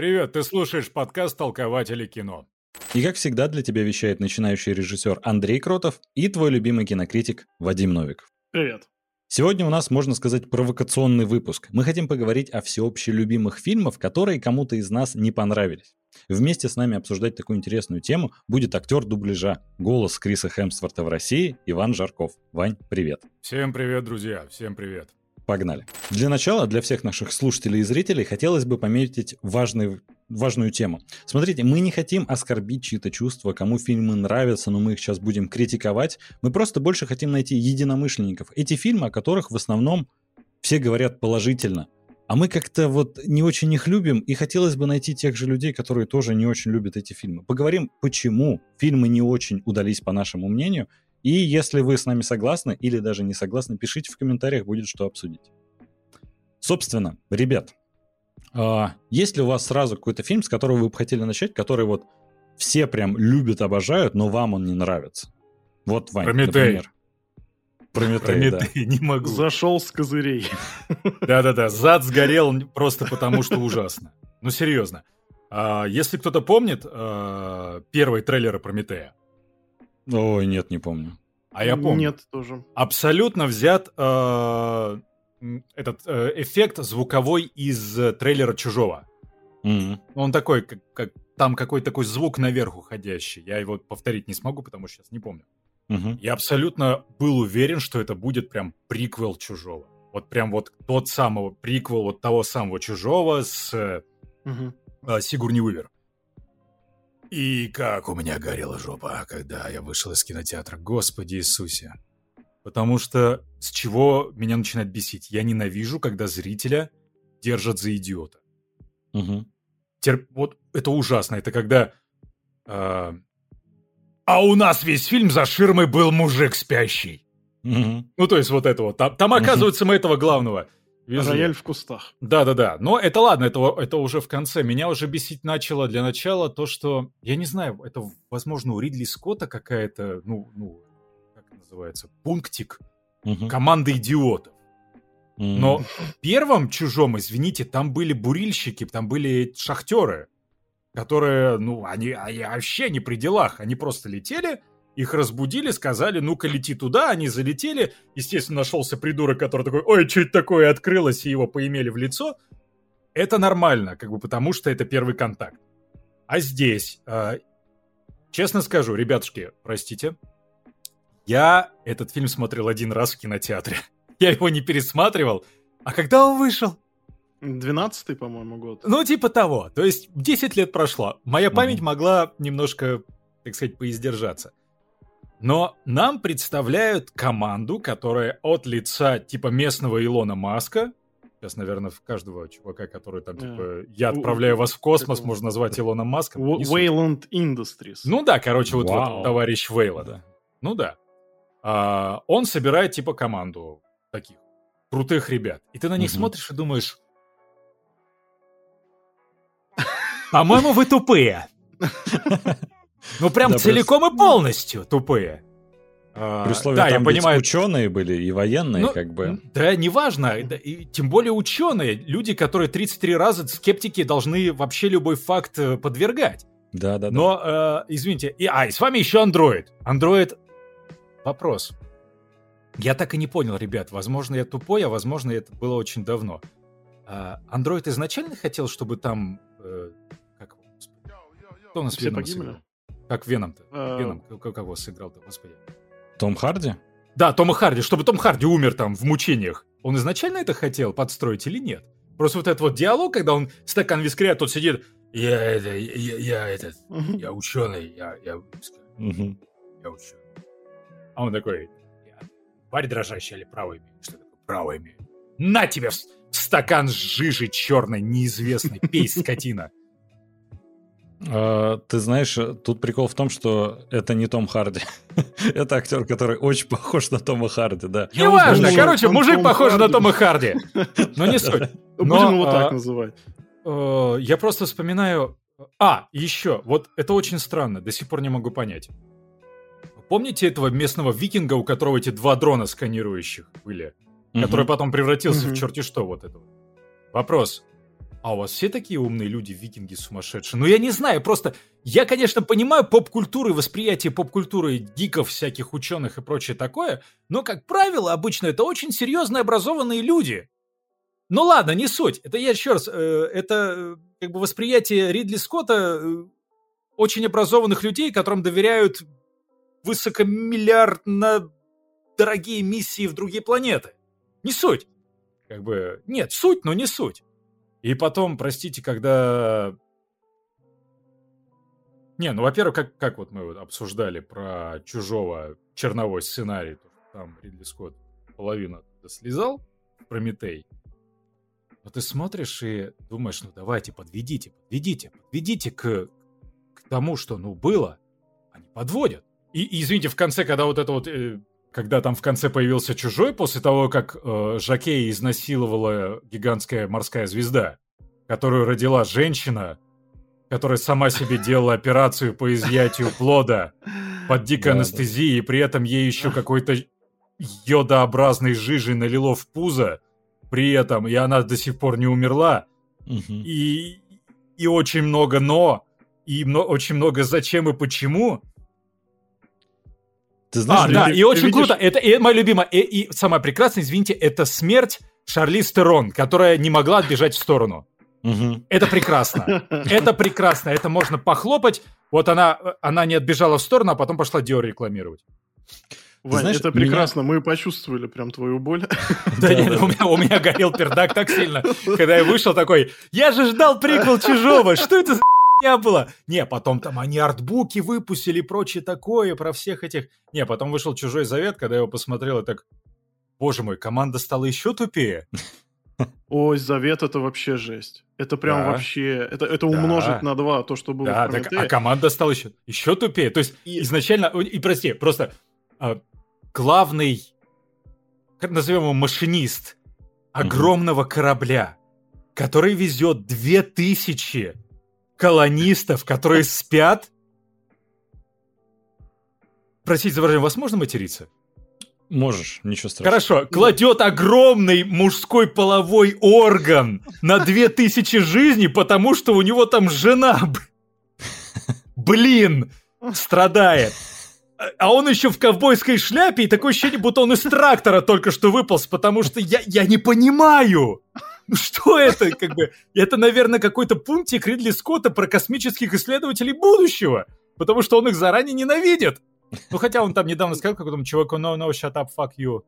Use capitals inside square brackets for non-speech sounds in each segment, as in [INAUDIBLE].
Привет, ты слушаешь подкаст «Толкователи кино». И как всегда для тебя вещает начинающий режиссер Андрей Кротов и твой любимый кинокритик Вадим Новиков. Привет. Сегодня у нас, можно сказать, провокационный выпуск. Мы хотим поговорить о всеобще любимых фильмах, которые кому-то из нас не понравились. Вместе с нами обсуждать такую интересную тему будет актер дубляжа, голос Криса Хемсворта в России Иван Жарков. Вань, привет. Всем привет, друзья, всем привет. Погнали. Для начала, для всех наших слушателей и зрителей, хотелось бы пометить важный, важную тему. Смотрите, мы не хотим оскорбить чьи-то чувства, кому фильмы нравятся, но мы их сейчас будем критиковать. Мы просто больше хотим найти единомышленников. Эти фильмы, о которых в основном все говорят положительно. А мы как-то вот не очень их любим, и хотелось бы найти тех же людей, которые тоже не очень любят эти фильмы. Поговорим, почему фильмы не очень удались, по нашему мнению, и если вы с нами согласны или даже не согласны, пишите в комментариях, будет что обсудить. Собственно, ребят, а, есть ли у вас сразу какой-то фильм, с которого вы бы хотели начать, который вот все прям любят, обожают, но вам он не нравится? Вот, Вань, Прометей. например. Прометей, да. Прометей, не могу. Зашел с козырей. [LAUGHS] Да-да-да, зад сгорел просто потому, что ужасно. Ну, серьезно. А, Если кто-то помнит а, первый трейлер Прометея, Ой, нет, не помню. а я помню, Нет, тоже. абсолютно взят м, этот э, эффект звуковой из э, трейлера «Чужого». Мгм. Он такой, как, как- там какой-то такой звук наверх уходящий. Я его повторить не смогу, потому что сейчас не помню. Мгм. Я абсолютно был уверен, что это будет прям приквел «Чужого». Вот прям вот тот самого приквел вот того самого «Чужого» с э, Мгм. э, Сигурни Уивер. И как у меня горела жопа, когда я вышел из кинотеатра. Господи Иисусе. Потому что с чего меня начинает бесить? Я ненавижу, когда зрителя держат за идиота. Мгм. Тер- Вот это ужасно. Это когда... э, А у нас весь фильм за ширмой был мужик спящий. Мгм. Ну, то есть вот этого. Там, там оказывается, мы этого главного. Везли. Рояль в кустах. Да-да-да. Но это ладно, это, это уже в конце. Меня уже бесить начало для начала то, что... Я не знаю, это, возможно, у Ридли Скотта какая-то, ну, ну, как это называется, пунктик Мгм. команды идиотов. Но в первом «Чужом», извините, там были бурильщики, там были шахтеры, которые, ну, они, они вообще не при делах. Они просто летели, их разбудили, сказали, ну-ка лети туда, они залетели. Естественно, нашелся придурок, который такой, ой, что это такое, открылось, и его поимели в лицо. Это нормально, как бы потому что это первый контакт. А здесь, э, честно скажу, ребятушки, простите, я этот фильм смотрел один раз в кинотеатре. [LAUGHS] Я его не пересматривал. А когда он вышел? 12-й, по-моему, год. Ну, типа того. То есть 10 лет прошло. Моя память могла немножко, так сказать, поиздержаться. Но нам представляют команду, которая от лица типа местного Илона Маска, сейчас, наверное, в каждого чувака, который там, типа, я отправляю вас в космос, можно назвать Илоном Маском. Wayland Industries. Ну да, короче, вот, вот товарищ Вейла, да. Ну да. А, он собирает типа команду таких крутых ребят. И ты на них смотришь и думаешь... По-моему, вы тупые. [LAUGHS] Ну прям Да, целиком и полностью тупые. А, При условии, да, там я ведь понимаю, ученые были и военные, ну, как бы. Да, неважно. да, и тем более ученые, люди, которые 33 раза скептики должны вообще любой факт э, подвергать. Да, да, да. Но, э, извините, и, а, и с вами еще Android. Android... Вопрос. Я так и не понял, ребят. Возможно, я тупой, а возможно, это было очень давно. А, Android изначально хотел, чтобы там... э, как? Кто у нас Все погибли? Как Веном-то? Э, Веном, к- кого сыграл-то, господи? Том Харди? Да, Тома Харди, чтобы Том Харди умер там в мучениях. Он изначально это хотел подстроить или нет? Просто вот этот вот диалог, когда он стакан вискаря, тот сидит, я это, я, я этот, я ученый, я, я, Мгм. я ученый. А он такой, я тварь дрожащая или имею? Что такое имею? На тебе в стакан жижи черной, неизвестной, пей, скотина. А, Ты знаешь, тут прикол в том, что это не Том Харди. [LAUGHS] Это актер, который очень похож на Тома Харди, да. Неважно, узнал, короче, он мужик Том похож на Харди. Тома Харди. [LAUGHS] Но не суть. Будем Но, его а, так называть. Э, Я просто вспоминаю... А, еще, вот это очень странно, до сих пор не могу понять. Помните этого местного викинга, у которого эти два дрона сканирующих были? Который потом превратился в черти что вот этого? Вопрос. А у вас все такие умные люди, викинги сумасшедшие? Ну, я не знаю, просто... Я, конечно, понимаю поп-культуру и восприятие поп-культуры гиков, всяких ученых и прочее такое, но, как правило, обычно это очень серьезно образованные люди. Ну ладно, не суть. Это я еще раз, э, это э, как бы восприятие Ридли Скотта э, очень образованных людей, которым доверяют высокомиллиардно дорогие миссии в другие планеты. Не суть. Как бы, нет, суть, но не суть. И потом, простите, когда... Не, ну, во-первых, как, как вот мы вот обсуждали про чужого черновой сценарий, там Ридли Скотт половину слезал, Прометей. Но ты смотришь и думаешь, ну давайте, подведите, подведите, подведите к, к тому, что, ну, было. Они подводят. И, и извините, в конце, когда вот это вот э, когда там в конце появился чужой, после того, как э, Жакея изнасиловала гигантская морская звезда, которую родила женщина, которая сама себе делала операцию по изъятию плода под дикой анестезией, и при этом ей еще какой-то йодообразной жижей налило в пузо, при этом, и она до сих пор не умерла, и, и очень много но, и мно, очень много зачем и почему, ты знаешь, а, да, ты, и очень видишь... круто. Это и моя любимая. И, и самое прекрасное, извините, это смерть Шарли Стерон, которая не могла отбежать в сторону. Угу. Это прекрасно. [LAUGHS] Это прекрасно. Это можно похлопать. Вот она, она не отбежала в сторону, а потом пошла Диор рекламировать. Вань, знаешь, это прекрасно, меня... мы почувствовали прям твою боль. [LAUGHS] Да нет, у меня горел пердак так сильно, когда я вышел такой, я же ждал приквел Чужого, что это за не было. Не, потом там они артбуки выпустили и прочее такое про всех этих... Не, потом вышел «Чужой завет», когда я его посмотрел, и так... Боже мой, команда стала еще тупее. [LAUGHS] Ой, завет это вообще жесть. Это прям да. вообще, это, это умножить да. на два то, что было да, в так, А команда стала еще, еще тупее. То есть и... изначально, и прости, просто а, главный, как назовем его, машинист огромного mm-hmm. корабля, который везет две тысячи колонистов, которые спят. Простите за выражение, вас можно материться? Можешь, ничего страшного. Хорошо, кладет огромный мужской половой орган на 2000 жизней, потому что у него там жена, блин, страдает. А он еще в ковбойской шляпе, и такое ощущение, будто он из трактора только что выполз, потому что я, я не понимаю. Ну что это, как бы? Это, наверное, какой-то пунктик Ридли Скотта про космических исследователей будущего, потому что он их заранее ненавидит. Ну, хотя он там недавно сказал какому-то чуваку no, no, shut up, fuck you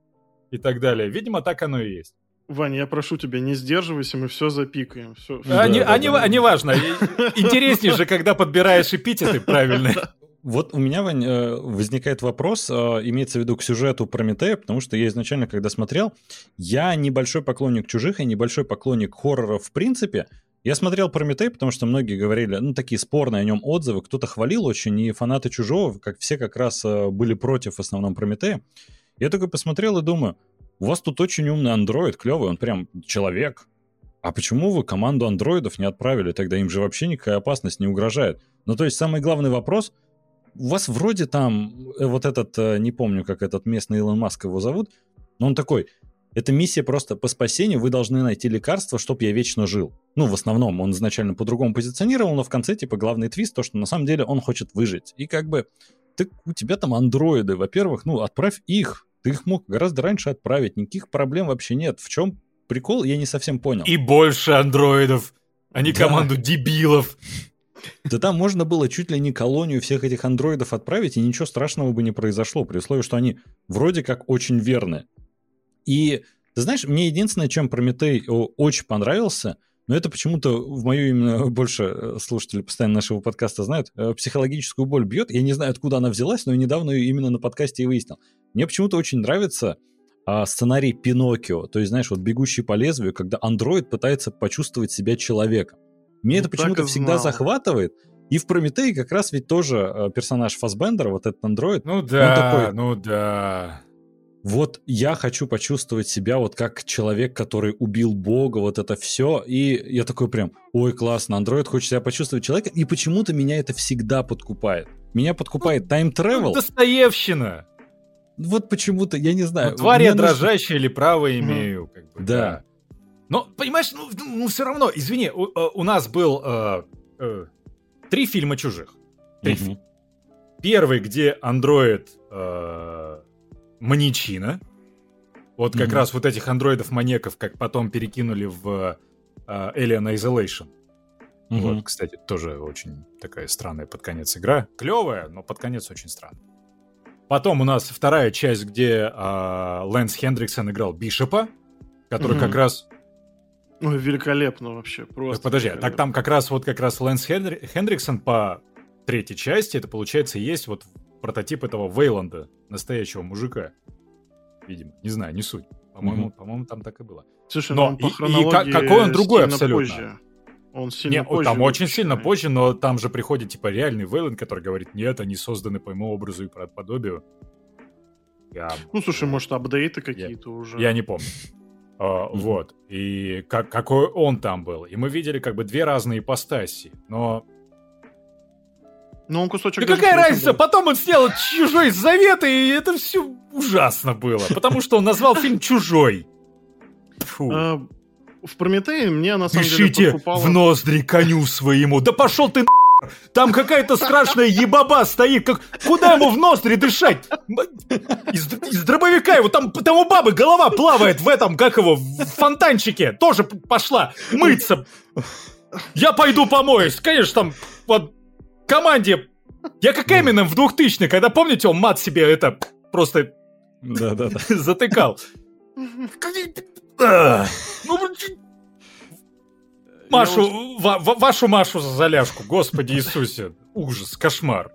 и так далее. Видимо, так оно и есть. Ваня, я прошу тебя, не сдерживайся, мы все запикаем. Все, а, да, не, да, а, да, не, да. а не важно. Интереснее же, когда подбираешь эпитеты правильные. [LAUGHS] Вот у меня, Вань, э, возникает вопрос, э, имеется в виду к сюжету Прометея, потому что я изначально, когда смотрел, я небольшой поклонник чужих и небольшой поклонник хорроров в принципе. Я смотрел Прометей, потому что многие говорили, ну, такие спорные о нем отзывы, кто-то хвалил очень, и фанаты чужого, как все как раз э, были против в основном Прометея. Я такой посмотрел и думаю, у вас тут очень умный андроид, клевый, он прям человек. А почему вы команду андроидов не отправили? Тогда им же вообще никакая опасность не угрожает. Ну, то есть самый главный вопрос, у вас вроде там э, вот этот, э, не помню, как этот местный Илон Маск его зовут, но он такой, это миссия просто по спасению, вы должны найти лекарство, чтобы я вечно жил. Ну, в основном, он изначально по-другому позиционировал, но в конце, типа, главный твист, то, что на самом деле он хочет выжить. И как бы, ты, у тебя там андроиды, во-первых, ну, отправь их. Ты их мог гораздо раньше отправить, никаких проблем вообще нет. В чем прикол, я не совсем понял. И больше андроидов, а не да. команду дебилов. Да там можно было чуть ли не колонию всех этих андроидов отправить, и ничего страшного бы не произошло, при условии, что они вроде как очень верны. И, ты знаешь, мне единственное, чем Прометей очень понравился, но это почему-то в мою именно [LAUGHS] больше э, слушатели постоянно нашего подкаста знают, э, психологическую боль бьет. Я не знаю, откуда она взялась, но недавно ее именно на подкасте и выяснил. Мне почему-то очень нравится а, сценарий Пиноккио. То есть, знаешь, вот «Бегущий по лезвию», когда андроид пытается почувствовать себя человеком. Мне ну, это почему-то всегда захватывает. И в Прометее как раз ведь тоже э, персонаж Фасбендера, вот этот андроид. Ну да, такой, ну да. Вот я хочу почувствовать себя вот как человек, который убил Бога, вот это все. И я такой прям, ой, классно, андроид хочет себя почувствовать человека. И почему-то меня это всегда подкупает. Меня подкупает тайм-тревел. Ну, Достоевщина. Вот почему-то, я не знаю. Ну, тварь я дрожащая или право имею. Как бы, да. да. Но, понимаешь, ну, ну все равно, извини, у, э, у нас был э, э, три фильма чужих. Три mm-hmm. Первый, где андроид э, маньячина. Вот как mm-hmm. раз вот этих андроидов-маньяков, как потом перекинули в э, Alien Isolation. Mm-hmm. Вот, кстати, тоже очень такая странная под конец игра. Клевая, но под конец очень странная. Потом у нас вторая часть, где э, Лэнс Хендриксон играл Бишопа, который mm-hmm. как раз Ой, великолепно вообще, просто. Подожди, так там как раз вот как раз Лэнс Хендри... Хендриксон по третьей части, это получается есть вот прототип этого Вейланда, настоящего мужика. Видимо, не знаю, не суть. По-моему, mm-hmm. по-моему, там так и было. Слушай, но ну, и, и какой он другой абсолютно. Позже. Он сильно нет, позже. Там очень сильно позже, но там же приходит типа реальный Вейланд, который говорит, нет, они созданы по моему образу и подобию. Я... Ну, слушай, может, апдейты какие-то я... уже. Я не помню. Uh, mm-hmm. Вот. И как, какой он там был. И мы видели как бы две разные ипостаси. Но... Ну, он кусочек... Да какая разница? Был. Потом он сделал «Чужой завет», и это все ужасно было. Потому что он назвал фильм «Чужой». Фу. Uh, в Прометее мне на самом деле подкупало... в ноздри коню своему. Да пошел ты там какая-то страшная ебаба стоит. Как... Куда ему в ноздри дышать? Из, из дробовика его. Там, там у бабы голова плавает в этом, как его, в фонтанчике. Тоже пошла мыться. Я пойду помоюсь. Конечно, там вот команде... Я как Эмином в 2000 когда, помните, он мат себе это просто да, да, да. [LAUGHS] затыкал. Ну, Машу, ва- вашу Машу за заляжку, господи Иисусе. Ужас, кошмар.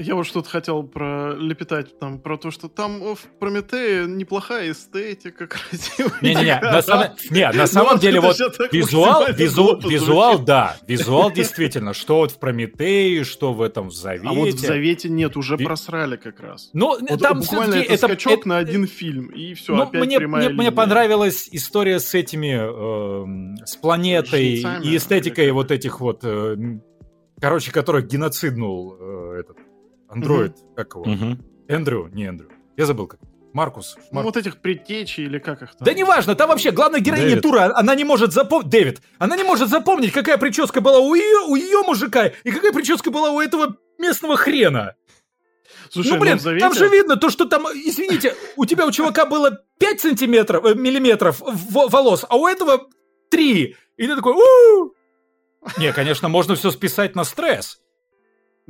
Я вот что-то хотел пролепетать там про то, что там в Прометее неплохая эстетика, [LAUGHS] красивая. Не-не-не, на, самом, не, на самом деле вот визуал, визу, визуал, да, визуал действительно, что вот в Прометее, что в этом в Завете. А вот в Завете нет, уже просрали как раз. Ну, вот там буквально это, это скачок это, на один фильм, и все, ну, опять мне, прямая мне, мне понравилась история с этими, э, с планетой Жнецами, и эстетикой вот этих вот, э, короче, которых геноциднул э, этот Андроид, угу. как его? Угу. Эндрю? Не Эндрю. Я забыл как. Маркус. Маркус. Ну, вот этих предтечей или как их там. Да неважно, там вообще главная героиня Дэвид. Тура, она не может запомнить... Дэвид, она не может запомнить, какая прическа была у ее, у ее мужика и какая прическа была у этого местного хрена. Слушай, ну, блин, Завете... там же видно то, что там, извините, у тебя у чувака было 5 сантиметров, э, миллиметров волос, а у этого 3. И ты такой, у Не, конечно, можно все списать на стресс.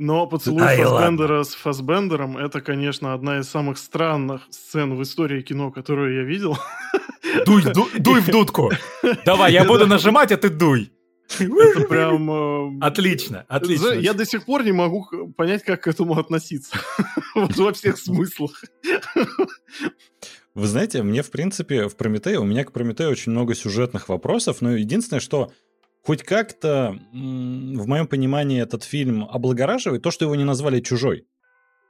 Но поцелуй Ай, Фасбендера с Фасбендером это, конечно, одна из самых странных сцен в истории кино, которую я видел. [LAUGHS] Дуй, дуй, дуй в дудку. Давай, я буду нажимать, а ты дуй. Это прям... Э, отлично, отлично. Я до сих пор не могу понять, как к этому относиться. [LAUGHS] Вот во всех смыслах. Вы знаете, мне, в принципе, в Прометее, у меня к Прометею очень много сюжетных вопросов, но единственное, что хоть как-то, в моем понимании, этот фильм облагораживает то, что его не назвали «Чужой».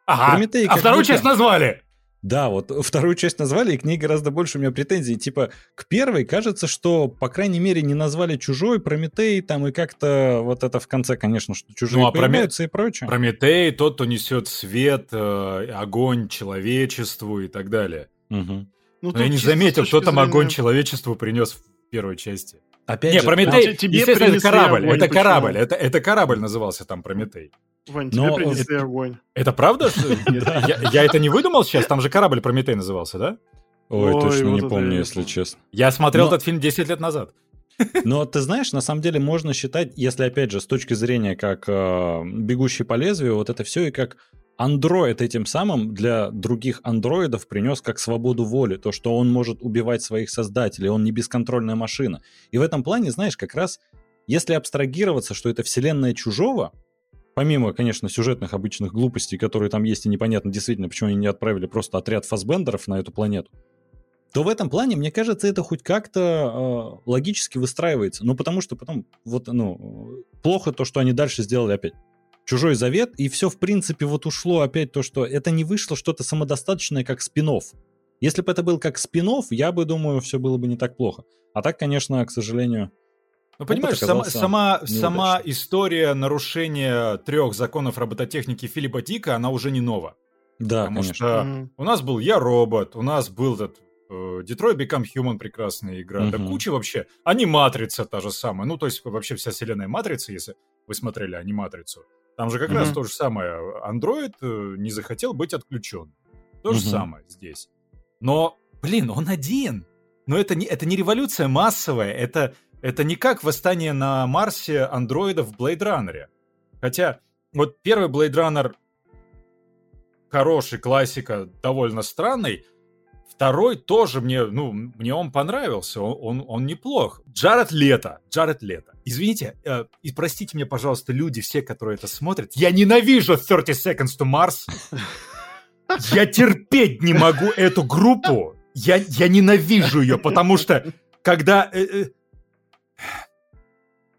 Ага, Прометей, а вторую будто... часть назвали! Да, вот вторую часть назвали, и к ней гораздо больше у меня претензий. Типа, к первой кажется, что, по крайней мере, не назвали «Чужой», «Прометей», там, и как-то вот это в конце, конечно, что «Чужие» ну, а появляются Проме... и прочее. «Прометей» — тот, кто несет свет, э, огонь человечеству и так далее. Угу. Ну, Но я не заметил, кто там зрения... огонь человечеству принес в первой части. Опять не, же, Прометей, тебе естественно, это корабль, огонь, это почему? корабль, это, это корабль назывался там Прометей. Вань, тебе Но принесли это, огонь. Это правда? [LAUGHS] Я это не выдумал сейчас? Там же корабль Прометей назывался, да? Ой, точно не помню, если честно. Я смотрел этот фильм 10 лет назад. [LAUGHS] Но ты знаешь, на самом деле можно считать, если опять же с точки зрения как э, бегущий по лезвию, вот это все и как андроид этим самым для других андроидов принес как свободу воли, то, что он может убивать своих создателей, он не бесконтрольная машина. И в этом плане, знаешь, как раз, если абстрагироваться, что это вселенная чужого, помимо, конечно, сюжетных обычных глупостей, которые там есть, и непонятно действительно, почему они не отправили просто отряд фасбендеров на эту планету, то в этом плане, мне кажется, это хоть как-то э, логически выстраивается. Ну, потому что потом, вот, ну, плохо то, что они дальше сделали опять. Чужой завет, и все, в принципе, вот ушло опять то, что это не вышло что-то самодостаточное, как спин -офф. Если бы это был как спин я бы, думаю, все было бы не так плохо. А так, конечно, к сожалению... Ну, понимаешь, сама, сама, сама история нарушения трех законов робототехники Филиппа Дика, она уже не нова. Да, Потому конечно. что mm-hmm. у нас был Я робот, у нас был этот Detroit Become Human прекрасная игра, да Мгм. куча вообще. Аниматрица та же самая. Ну, то есть вообще вся вселенная Матрицы, если вы смотрели аниматрицу. Там же как Мгм. раз то же самое. Андроид э, не захотел быть отключен. То же Мгм. самое здесь. Но, блин, он один. Но это не, это не революция массовая, это, это не как восстание на Марсе андроидов в Blade Runner. Хотя, вот первый Blade Runner хороший, классика, довольно странный. Второй тоже мне, ну, мне он понравился, он, он, он неплох. Джаред Лето, Джаред Лето. Извините, э, и простите меня, пожалуйста, люди, все, которые это смотрят, я ненавижу 30 Seconds to Mars. Я терпеть не могу эту группу. Я, я ненавижу ее, потому что когда... э, э,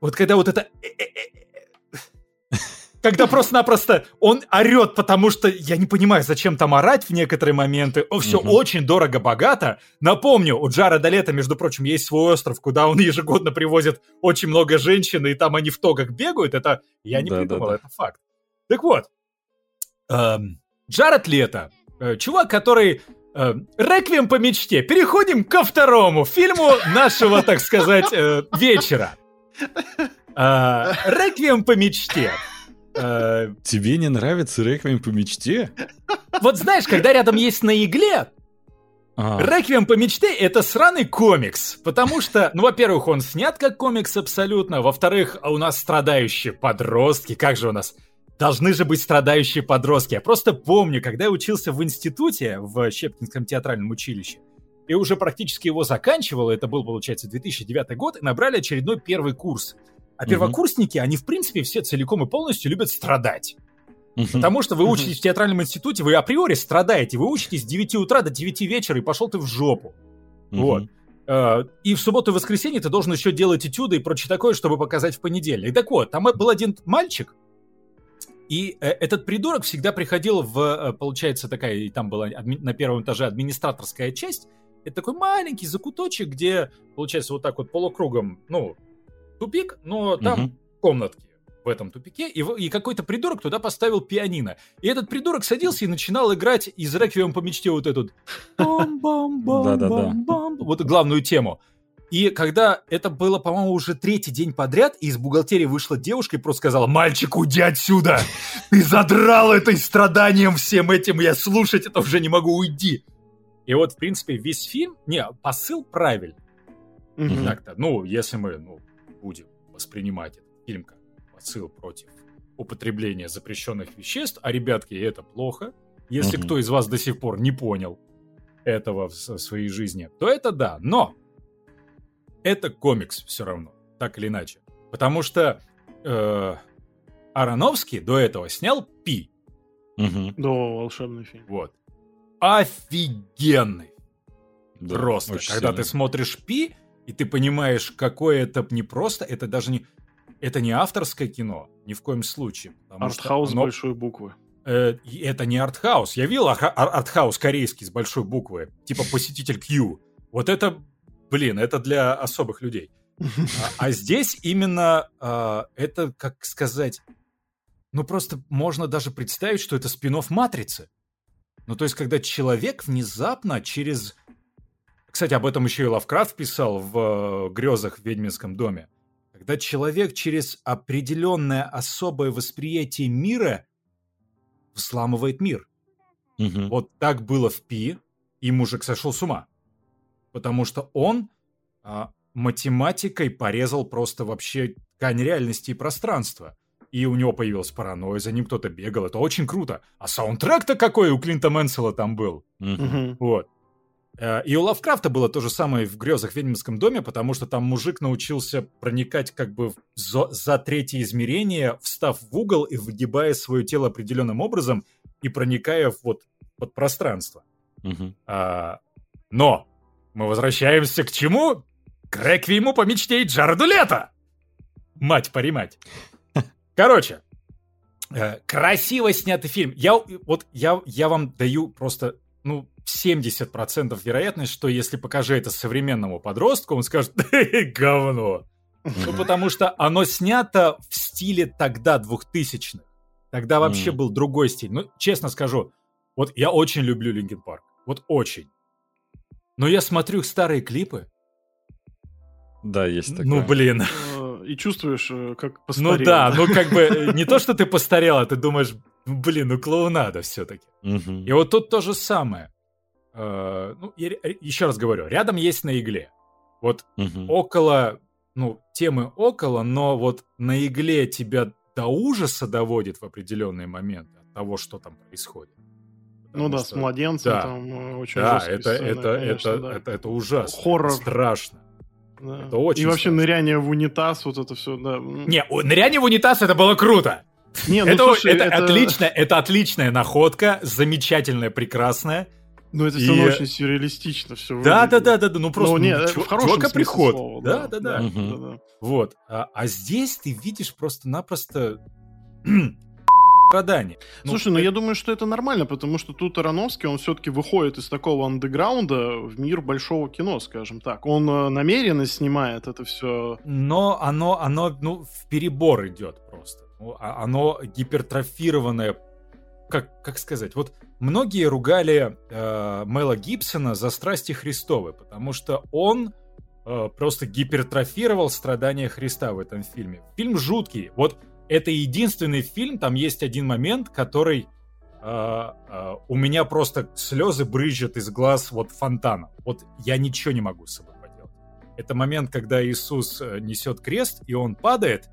вот когда вот это... э, э, э, Когда просто-напросто он орет, потому что я не понимаю, зачем там орать в некоторые моменты. Все Мгм. очень дорого-богато. Напомню, у Джареда Лето, между прочим, есть свой остров, куда он [LAUGHS] ежегодно привозит очень много женщин, и там они в тогах бегают. Это я не Да, да, придумал, да. это факт. Так вот, эм, Джаред Лето, э, чувак, который э, Реквием по мечте. Переходим ко второму фильму нашего, так сказать, э, вечера. Э, Реквием по мечте. Э, Тебе не нравится «Реквием по мечте»? Вот знаешь, когда рядом есть на игле, А, Реквием по мечте это сраный комикс. Потому что, ну, во-первых, он снят как комикс абсолютно. Во-вторых, а у нас страдающие подростки. Как же у нас? Должны же быть страдающие подростки. Я просто помню, когда я учился в институте, в Щепкинском театральном училище, и уже практически его заканчивал, это был, получается, 2009 год, и набрали очередной первый курс. А первокурсники, они, в принципе, все целиком и полностью любят страдать. Потому что вы учитесь в театральном институте, вы априори страдаете. Вы учитесь с 9 утра до 9 вечера, и пошел ты в жопу. Вот. Э, И в субботу и воскресенье ты должен еще делать этюды и прочее такое, чтобы показать в понедельник. Так вот, там был один мальчик, и э, этот придурок всегда приходил в, э, получается, такая, и там была на первом этаже администраторская часть. Это такой маленький закуточек, где, получается, вот так вот полукругом, ну, тупик, но там Мгм. комнатки в этом тупике, и, и какой-то придурок туда поставил пианино. И этот придурок садился и начинал играть из «Реквием по мечте» вот этот бам-бам-бам-бам-бам, вот эту главную тему. И когда это было, по-моему, уже третий день подряд, и из бухгалтерии вышла девушка и просто сказала, «Мальчик, уйди отсюда! Ты задрал этой страданием всем этим, я слушать это уже не могу, уйди!» И вот, в принципе, весь фильм, не, посыл правильный. Мгм. Так-то, ну, если мы ну, будем воспринимать этот фильм как посыл против употребления запрещенных веществ, а, ребятки, это плохо, если Мгм. кто из вас до сих пор не понял этого в своей жизни, то это да. Но это комикс все равно, так или иначе. Потому что э, Ароновский до этого снял «Пи». Мгм. Да, волшебный фильм. Вот. Офигенный. Да, Просто. Когда сильно. ты смотришь Пи, и ты понимаешь, какое это не просто, это даже не... Это не авторское кино, ни в коем случае. Артхаус с оно- большой буквы. э, это не артхаус. Я видел артхаус корейский с большой буквы, типа посетитель Q. Вот это, блин, это для особых людей. А, а здесь именно а, это, как сказать, ну просто можно даже представить, что это спин Матрицы. Ну то есть, когда человек внезапно через... Кстати, об этом еще и Лавкрафт писал в э, «Грезах в ведьминском доме». Когда человек через определенное особое восприятие мира взламывает мир. Мгм. Вот так было в Пи, и мужик сошел с ума. Потому что он а, математикой порезал просто вообще ткань реальности и пространства. И у него появилась паранойя, за ним кто-то бегал. Это очень круто. А саундтрек-то какой у Клинта Мэнсела там был. Мгм. Вот. Э, И у Лавкрафта было то же самое в «Грезах в ведьминском доме», потому что там мужик научился проникать как бы за, за третье измерение, встав в угол и выгибая свое тело определенным образом и проникая в вот под пространство. Мгм. А, но мы возвращаемся к чему? К реквиему по мечте и Джареду Лето! Мать-поримать. [LAUGHS] Короче, э, красиво снятый фильм. Я, вот, я, я вам даю просто, ну, 70% вероятность, что если покажи это современному подростку, он скажет, говно. Ну, потому что оно снято в стиле тогда, двухтысячных. Тогда вообще был другой стиль. Ну, честно скажу, вот я очень люблю Линкен Парк. Вот очень. Но я смотрю их старые клипы. Да, есть такое. Ну, блин. Э, И чувствуешь, э, как постарел. Ну да, ну как бы э, не то, что ты постарел, а ты думаешь, блин, ну клоунада все-таки. И вот тут то же самое. Э, Ну, я еще раз говорю, рядом есть на игле. Вот Мгм. около, ну, темы около, но вот на игле тебя до ужаса доводит в определенные моменты от того, что там происходит. Ну Потому да, что- с младенцем да. там э, очень Да, жесткие это, сцены, это, конечно, это, да. это, это ужасно. Хоррор. это страшно. Да. это очень И вообще страшно. ныряние в унитаз, вот это все, да. Не, ныряние в унитаз это было круто. Не, ну это, слушай, это, отлично, это отличная находка, замечательная, прекрасная. Ну это все равно И- очень сюрреалистично все Да, да, да, да, да, ну просто ну, не, ну, в хорошем чувака приход. слова, да, да, да. Да. Вот. А, а здесь ты видишь просто-напросто [CLEARS THROAT] страдания. Ну, Слушай, ну э, я думаю, что это нормально, потому что тут Ароновский, он все-таки выходит из такого андеграунда в мир большого кино, скажем так. Он э, намеренно снимает это все. Но оно, оно, ну, в перебор идет просто. Ну, а- Оно гипертрофированное. Как, как сказать? Вот многие ругали э, Мела Гибсона за страсти Христовы, потому что он э, просто гипертрофировал страдания Христа в этом фильме. Фильм жуткий. Вот это единственный фильм, там есть один момент, который э, э, у меня просто слезы брызжут из глаз вот фонтаном. Вот я ничего не могу с собой поделать. Это момент, когда Иисус э, несет крест, и он падает,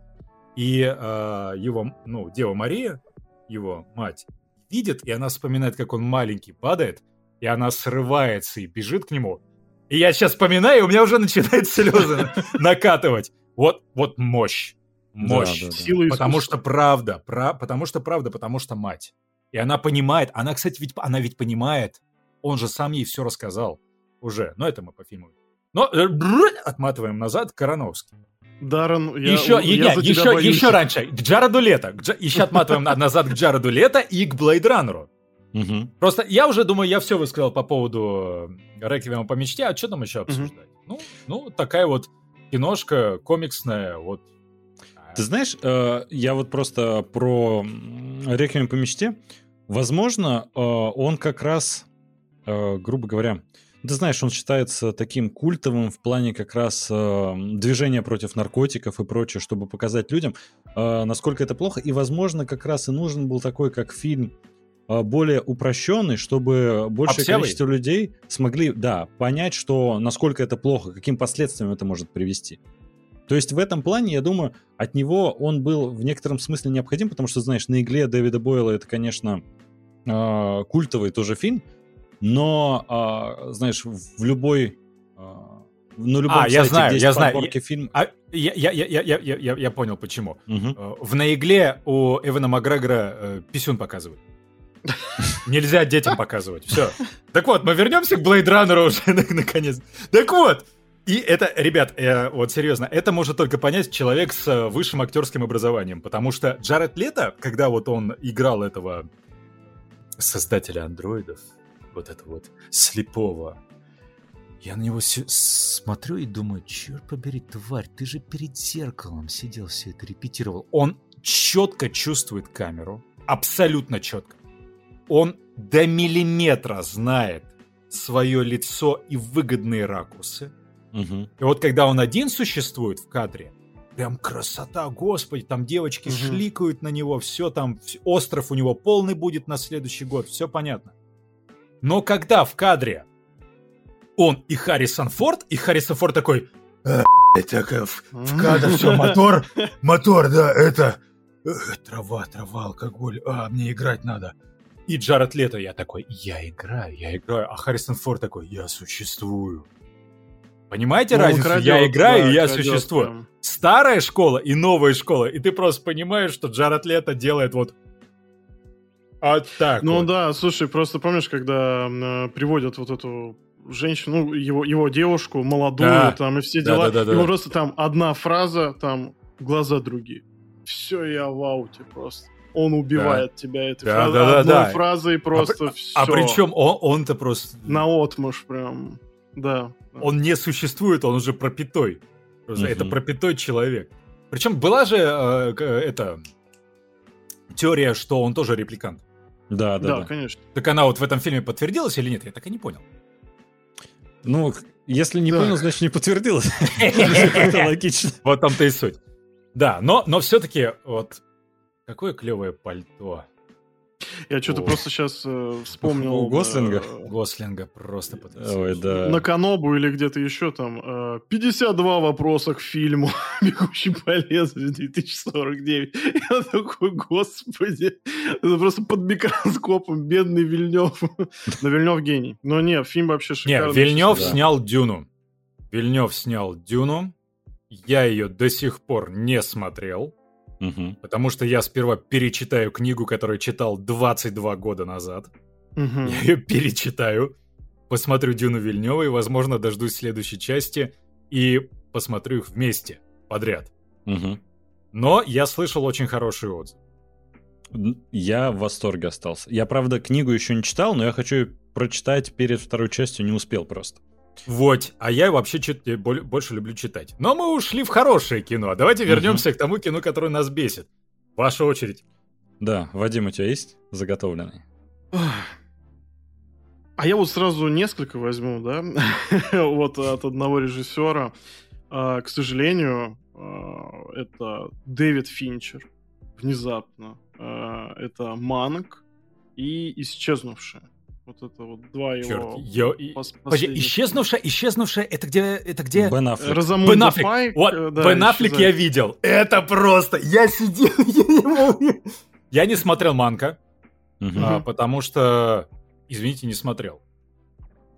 и э, его, ну, Дева Мария, его мать, видит, и она вспоминает, как он маленький падает, и она срывается и бежит к нему. И я сейчас вспоминаю, и у меня уже начинают слезы на- [LAUGHS] накатывать. Вот, вот мощь. Мощь. Да, да, да. Сила Потому что правда, пра- потому что правда, потому что мать. И она понимает, она, кстати, ведь, она ведь понимает, он же сам ей все рассказал уже, но это мы по фильму. Но э, отматываем назад, Короновский. Даррен, я, еще, я и- за нет, тебя еще, боюсь. еще раньше, к Джареду Лето. К Джа- Еще отматываем на- назад к Джареду Лето и к Блейд Раннеру. Мгм. Просто я уже думаю, я все высказал по поводу Реквиема по мечте, а что там еще обсуждать? Ну, ну, такая вот киношка комиксная, вот. Ты знаешь, э, я вот просто про «Реквием по мечте». Возможно, э, он как раз, э, грубо говоря, ты знаешь, он считается таким культовым в плане как раз э, движения против наркотиков и прочее, чтобы показать людям, э, насколько это плохо. И, возможно, как раз и нужен был такой, как фильм, э, более упрощенный, чтобы большее Обсевый? количество людей смогли, да, понять, что насколько это плохо, каким последствиям это может привести. То есть в этом плане, я думаю, от него он был в некотором смысле необходим, потому что, знаешь, на игле Дэвида Бойла это, конечно, э, культовый тоже фильм, но, э, знаешь, в любой... э, на любом А, я сайте, знаю, где есть я знаю. подборки фильм... А, я, я, я, я, я, я, я понял, почему. Э, В наигле у Эвана Макгрегора э, писюн показывают. [LAUGHS] Нельзя детям показывать. Все. Так вот, мы вернемся к Блейд Раннеру уже [LAUGHS] на- наконец. Так вот. И это, ребят, э, вот серьезно, это может только понять человек с э, высшим актерским образованием, потому что Джаред Лето, когда вот он играл этого создателя андроидов, вот это вот слепого, я на него смотрю и думаю, черт побери, тварь, ты же перед зеркалом сидел, все это репетировал. Он четко чувствует камеру, абсолютно четко. Он до миллиметра знает свое лицо и выгодные ракурсы. Мгм. И вот когда он один существует в кадре, прям красота, господи, там девочки Мгм. шликают на него, все там, остров у него полный будет на следующий год, все понятно. Но когда в кадре он и Харрисон Форд, и Харрисон Форд такой, «Э, это как в, в кадр все, мотор, мотор, да, это, э, трава, трава, алкоголь, а, мне играть надо. И Джаред Лето, я такой, я играю, я играю, а Харрисон Форд такой, я существую. Понимаете Ну, разницу? крадет, я играю, да, и я крадет существую. прям. Старая школа и новая школа, и ты просто понимаешь, что Джаред Лето делает вот вот так Ну вот. да, слушай, просто помнишь, когда э, приводят вот эту женщину, ну, его, его девушку, молодую, Да. там, и все Да, дела, да, да, и да. просто там одна фраза, там, глаза другие. Все, я в ауте просто. Он убивает тебя этой Да, фразой, да, да, одной да. фразой просто все. А причем он, он-то просто... На отмышь прям, да. Он не существует, он уже пропитой. Просто Мгм. Это пропитой человек. Причем была же э, к- эта теория, что он тоже репликант. Да, да, Да, да. конечно. Так она вот в этом фильме подтвердилась или нет? Я так и не понял. Ну, если не понял, значит не подтвердилось. [LAUGHS] Это логично. Вот там-то и суть. Да, но, но все-таки вот какое клевое пальто. Я что-то просто сейчас э, вспомнил... У Гослинга? Э, Гослинга просто Ой, да. На Канобу или где-то еще там э, 52 вопроса к фильму [LAUGHS] «Бегущий по лезвию 2049». Я такой, господи, это просто под микроскопом бедный Вильнев. [LAUGHS] Но Вильнев гений. Но нет, фильм вообще шикарный. Нет, Вильнев снял «Дюну». Вильнев снял «Дюну». Я ее до сих пор не смотрел. Угу. Потому что я сперва перечитаю книгу, которую читал 22 года назад. Угу. Я ее перечитаю, посмотрю Дюну Вильнева и, возможно, дождусь следующей части и посмотрю их вместе, подряд. Угу. Но я слышал очень хороший отзыв. Я в восторге остался. Я, правда, книгу еще не читал, но я хочу прочитать перед второй частью, не успел просто. Вот, а я вообще чит- больше люблю читать. Но мы ушли в хорошее кино. Давайте вернемся угу. к тому кино, которое нас бесит. Ваша очередь. Да, Вадим, у тебя есть заготовленный? А я вот сразу несколько возьму, да, [LAUGHS] вот от одного режиссера. А, к сожалению, а, это Дэвид Финчер. Внезапно. А, это Манк и Исчезнувшая. Вот это вот два Черт, его... Я... Пос- Подожди, исчезнувшая, исчезнувшая, это где... Это где? Бен Аффлек. Розамунда Бен Аффлек. Пайк, вот, э, да, Бен Аффлек я видел. Это просто... Я сидел, [LAUGHS] я не мог... Я не смотрел Манка, угу. а, потому что, извините, не смотрел.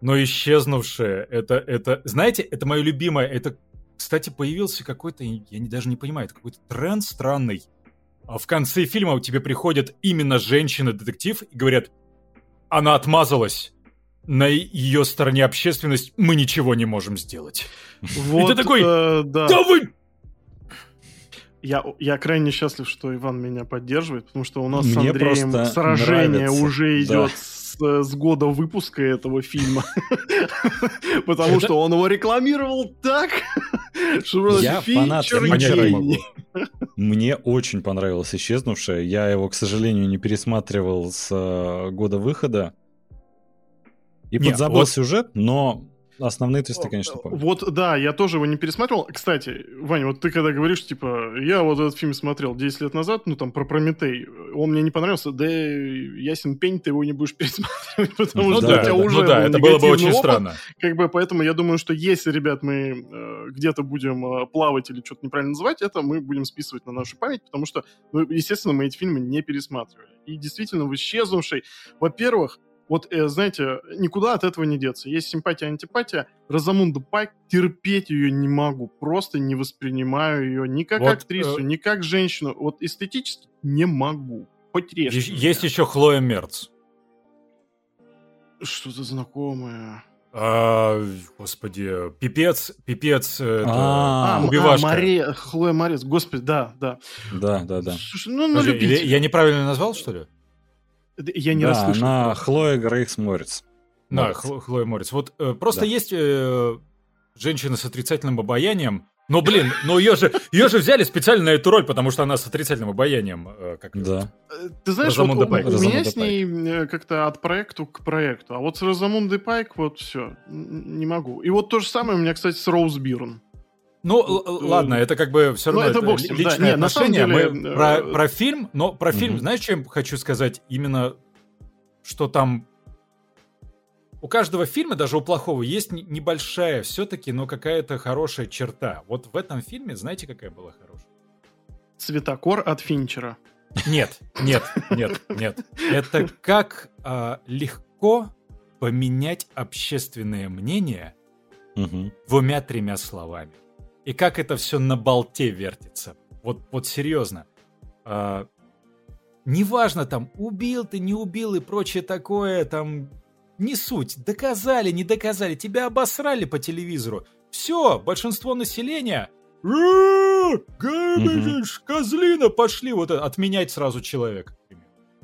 Но исчезнувшая, это, это... Знаете, это мое любимое, это... Кстати, появился какой-то, я не, даже не понимаю, это какой-то тренд странный. А в конце фильма у тебя приходят именно женщины-детектив и говорят, она отмазалась. На ее стороне общественность мы ничего не можем сделать. Вот, И ты такой, э, да. да вы... Я, я крайне счастлив, что Иван меня поддерживает, потому что у нас Мне с Андреем сражение нравится. уже идет да. с, с года выпуска этого фильма. [LAUGHS] Потому что он его рекламировал так, [LAUGHS] что Я фанат Финчера. Мне очень понравилась «Исчезнувшая». Я его, к сожалению, не пересматривал с э, года выхода. И подзабыл сюжет, но основные твисты, конечно, помню. Вот, да, я тоже его не пересматривал. Кстати, Ваня, вот ты когда говоришь, типа, я вот этот фильм смотрел 10 лет назад, ну, там, про Прометей, он мне не понравился, да ясен пень, ты его не будешь [LAUGHS] пересматривать, потому ну, что да, у тебя уже ну, да, это было бы очень опыт, странно. Как бы, поэтому я думаю, что если, ребят, мы э, где-то будем э, плавать или что-то неправильно называть, это мы будем списывать на нашу память, потому что, ну, естественно, мы эти фильмы не пересматривали. И действительно, в «Исчезнувшей», во-первых, вот, э, знаете, никуда от этого не деться. Есть симпатия, антипатия. Розамунда Пайк, терпеть ее не могу. Просто не воспринимаю ее ни как вот, актрису, э... ни как женщину. Вот эстетически не могу. Хоть режь. Есть еще Хлоя Мерц. Что-то знакомое. А, господи, пипец, пипец, это а, убивашка. А, Мари... Хлоя Морец, господи, да, да. Да, да, да. Слушай, ну, на Подожди, я неправильно назвал, что ли? Я не да, расслышал. на Хлоя Грейс Морец. Да, Хло, Хлоя Морец. Вот э, просто да. есть э, женщина с отрицательным обаянием, но, блин, но ее же, ее же взяли специально на эту роль, потому что она с отрицательным обаянием. Э, как да. Э, ты знаешь, вот у, у меня с ней Пайк. Э, как-то от проекта к проекту. А вот с Розамундой Пайк вот все, не могу. И вот то же самое у меня, кстати, с Роуз Бирн. Ну, ладно, это как бы все равно ну, это, это личное да, нет, деле, Мы про, про фильм, но про угу. фильм, знаешь, чем хочу сказать? Именно, что там у каждого фильма, даже у плохого, есть небольшая все-таки, но какая-то хорошая черта. Вот в этом фильме, знаете, какая была хорошая? Цветокор от Финчера. Нет, нет, нет, нет. Это как а, легко поменять общественное мнение угу. двумя-тремя словами. И как это все на болте вертится. Вот, вот серьезно. А, неважно там, убил ты, не убил и прочее такое, там, не суть. Доказали, не доказали, тебя обосрали по телевизору. Все, большинство населения... Габелиш, козлина, пошли вот отменять сразу человека.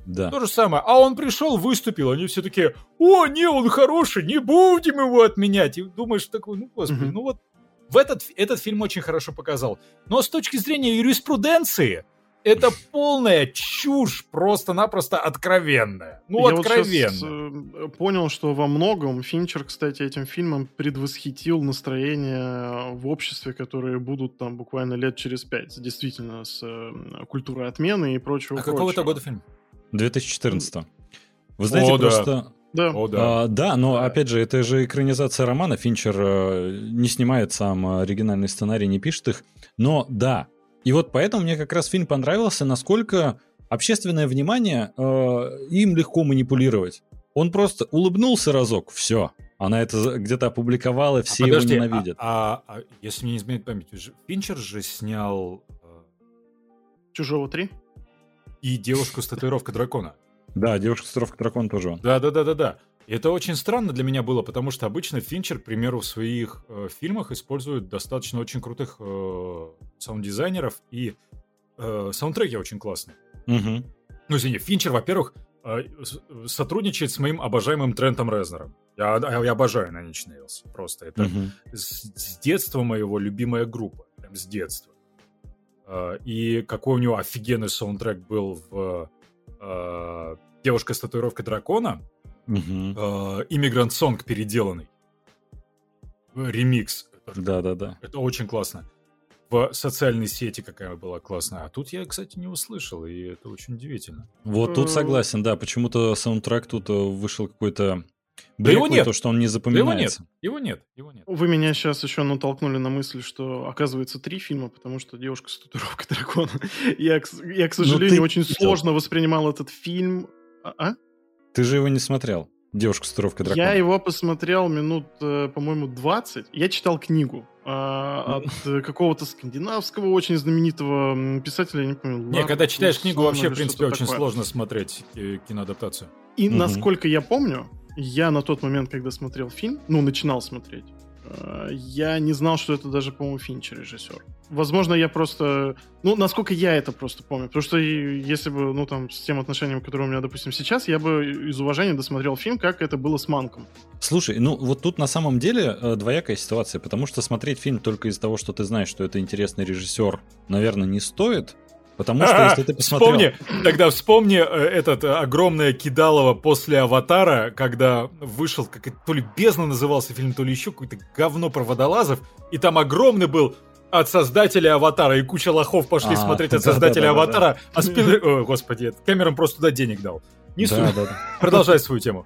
Да. То же самое. А он пришел, выступил, они все такие, о, не, он хороший, не будем его отменять. И думаешь такой, ну, господи, ну вот в этот, этот фильм очень хорошо показал. Но с точки зрения юриспруденции, это полная чушь, просто-напросто откровенная. Ну, Я вот откровенно. щас, э, понял, что во многом Финчер, кстати, этим фильмом предвосхитил настроение в обществе, которые будут там буквально лет через пять. Действительно, с э, культурой отмены и прочего. а какого это года фильм? 2014 Вы знаете, О, просто... Да. О, да. А, да, но опять же, это же экранизация романа. Финчер э, не снимает сам оригинальный сценарий, не пишет их. Но да. И вот поэтому мне как раз фильм понравился, насколько общественное внимание, э, им легко манипулировать. Он просто улыбнулся разок, все. Она это где-то опубликовала, все а подожди, его а- ненавидят. А, а если мне не изменит память, Финчер же снял э, Чужого 3? и девушку с татуировкой дракона. Да, девушка с татуировкой дракон тоже он. Да, да, да, да, да. И это очень странно для меня было, потому что обычно Финчер, к примеру, в своих э, фильмах использует достаточно очень крутых э, саунд-дизайнеров, и э, саундтреки очень классные. Мгм. Ну, извини, Финчер, во-первых, э, сотрудничает с моим обожаемым Трентом Резнером. Я, я обожаю Nine Inch Nails. Просто это Мгм. с, с детства моего любимая группа. Прям с детства. Э, И какой у него офигенный саундтрек был в э, «Девушка с татуировкой дракона», Мгм. Иммигрант Сонг переделанный. Э, Ремикс. Это, Да-да-да. это очень классно. В социальной сети какая была классная. А тут я, кстати, не услышал, и это очень удивительно. Вот тут Э, согласен, да. Почему-то саундтрек тут э, вышел какой-то... Да его нет. То, что он не Да его нет. запоминается. Его нет. Его нет. Вы меня сейчас еще натолкнули на мысль, что оказывается три фильма, потому что девушка с татуировкой дракона. Я, [LAUGHS] я, к сожалению, Ну, ты очень сложно воспринимал этот фильм. А? а? Ты же его не смотрел. Девушка с татуировкой дракона. Я его посмотрел минут, э, по-моему, 20. Я читал книгу а, от э, какого-то скандинавского очень знаменитого писателя, я не помню. Не, Лар- когда читаешь книгу, вообще, в принципе, очень такое. сложно смотреть э, киноадаптацию. И насколько я помню, я на тот момент, когда смотрел фильм, ну, начинал смотреть, я не знал, что это даже, по-моему, Финчер режиссер. Возможно, я просто... Ну, насколько я это просто помню. Потому что если бы, ну, там, с тем отношением, которое у меня, допустим, сейчас, я бы из уважения досмотрел фильм, как это было с Манком. Слушай, ну вот тут на самом деле э, двоякая ситуация, потому что смотреть фильм только из-за того, что ты знаешь, что это интересный режиссер, наверное, не стоит. Потому что если ты посмотрел... Вспомни, тогда вспомни э, этот э, огромное кидалово после «Аватара», когда вышел, как то ли «Бездна» назывался фильм, то ли еще какое-то говно про водолазов, и там огромный был от создателя «Аватара», и куча лохов пошли А, смотреть от да, создателя да, да, да. «Аватара», а Спилберг... О, господи, Кэмерон просто туда денег дал. Не суть. Продолжай свою тему.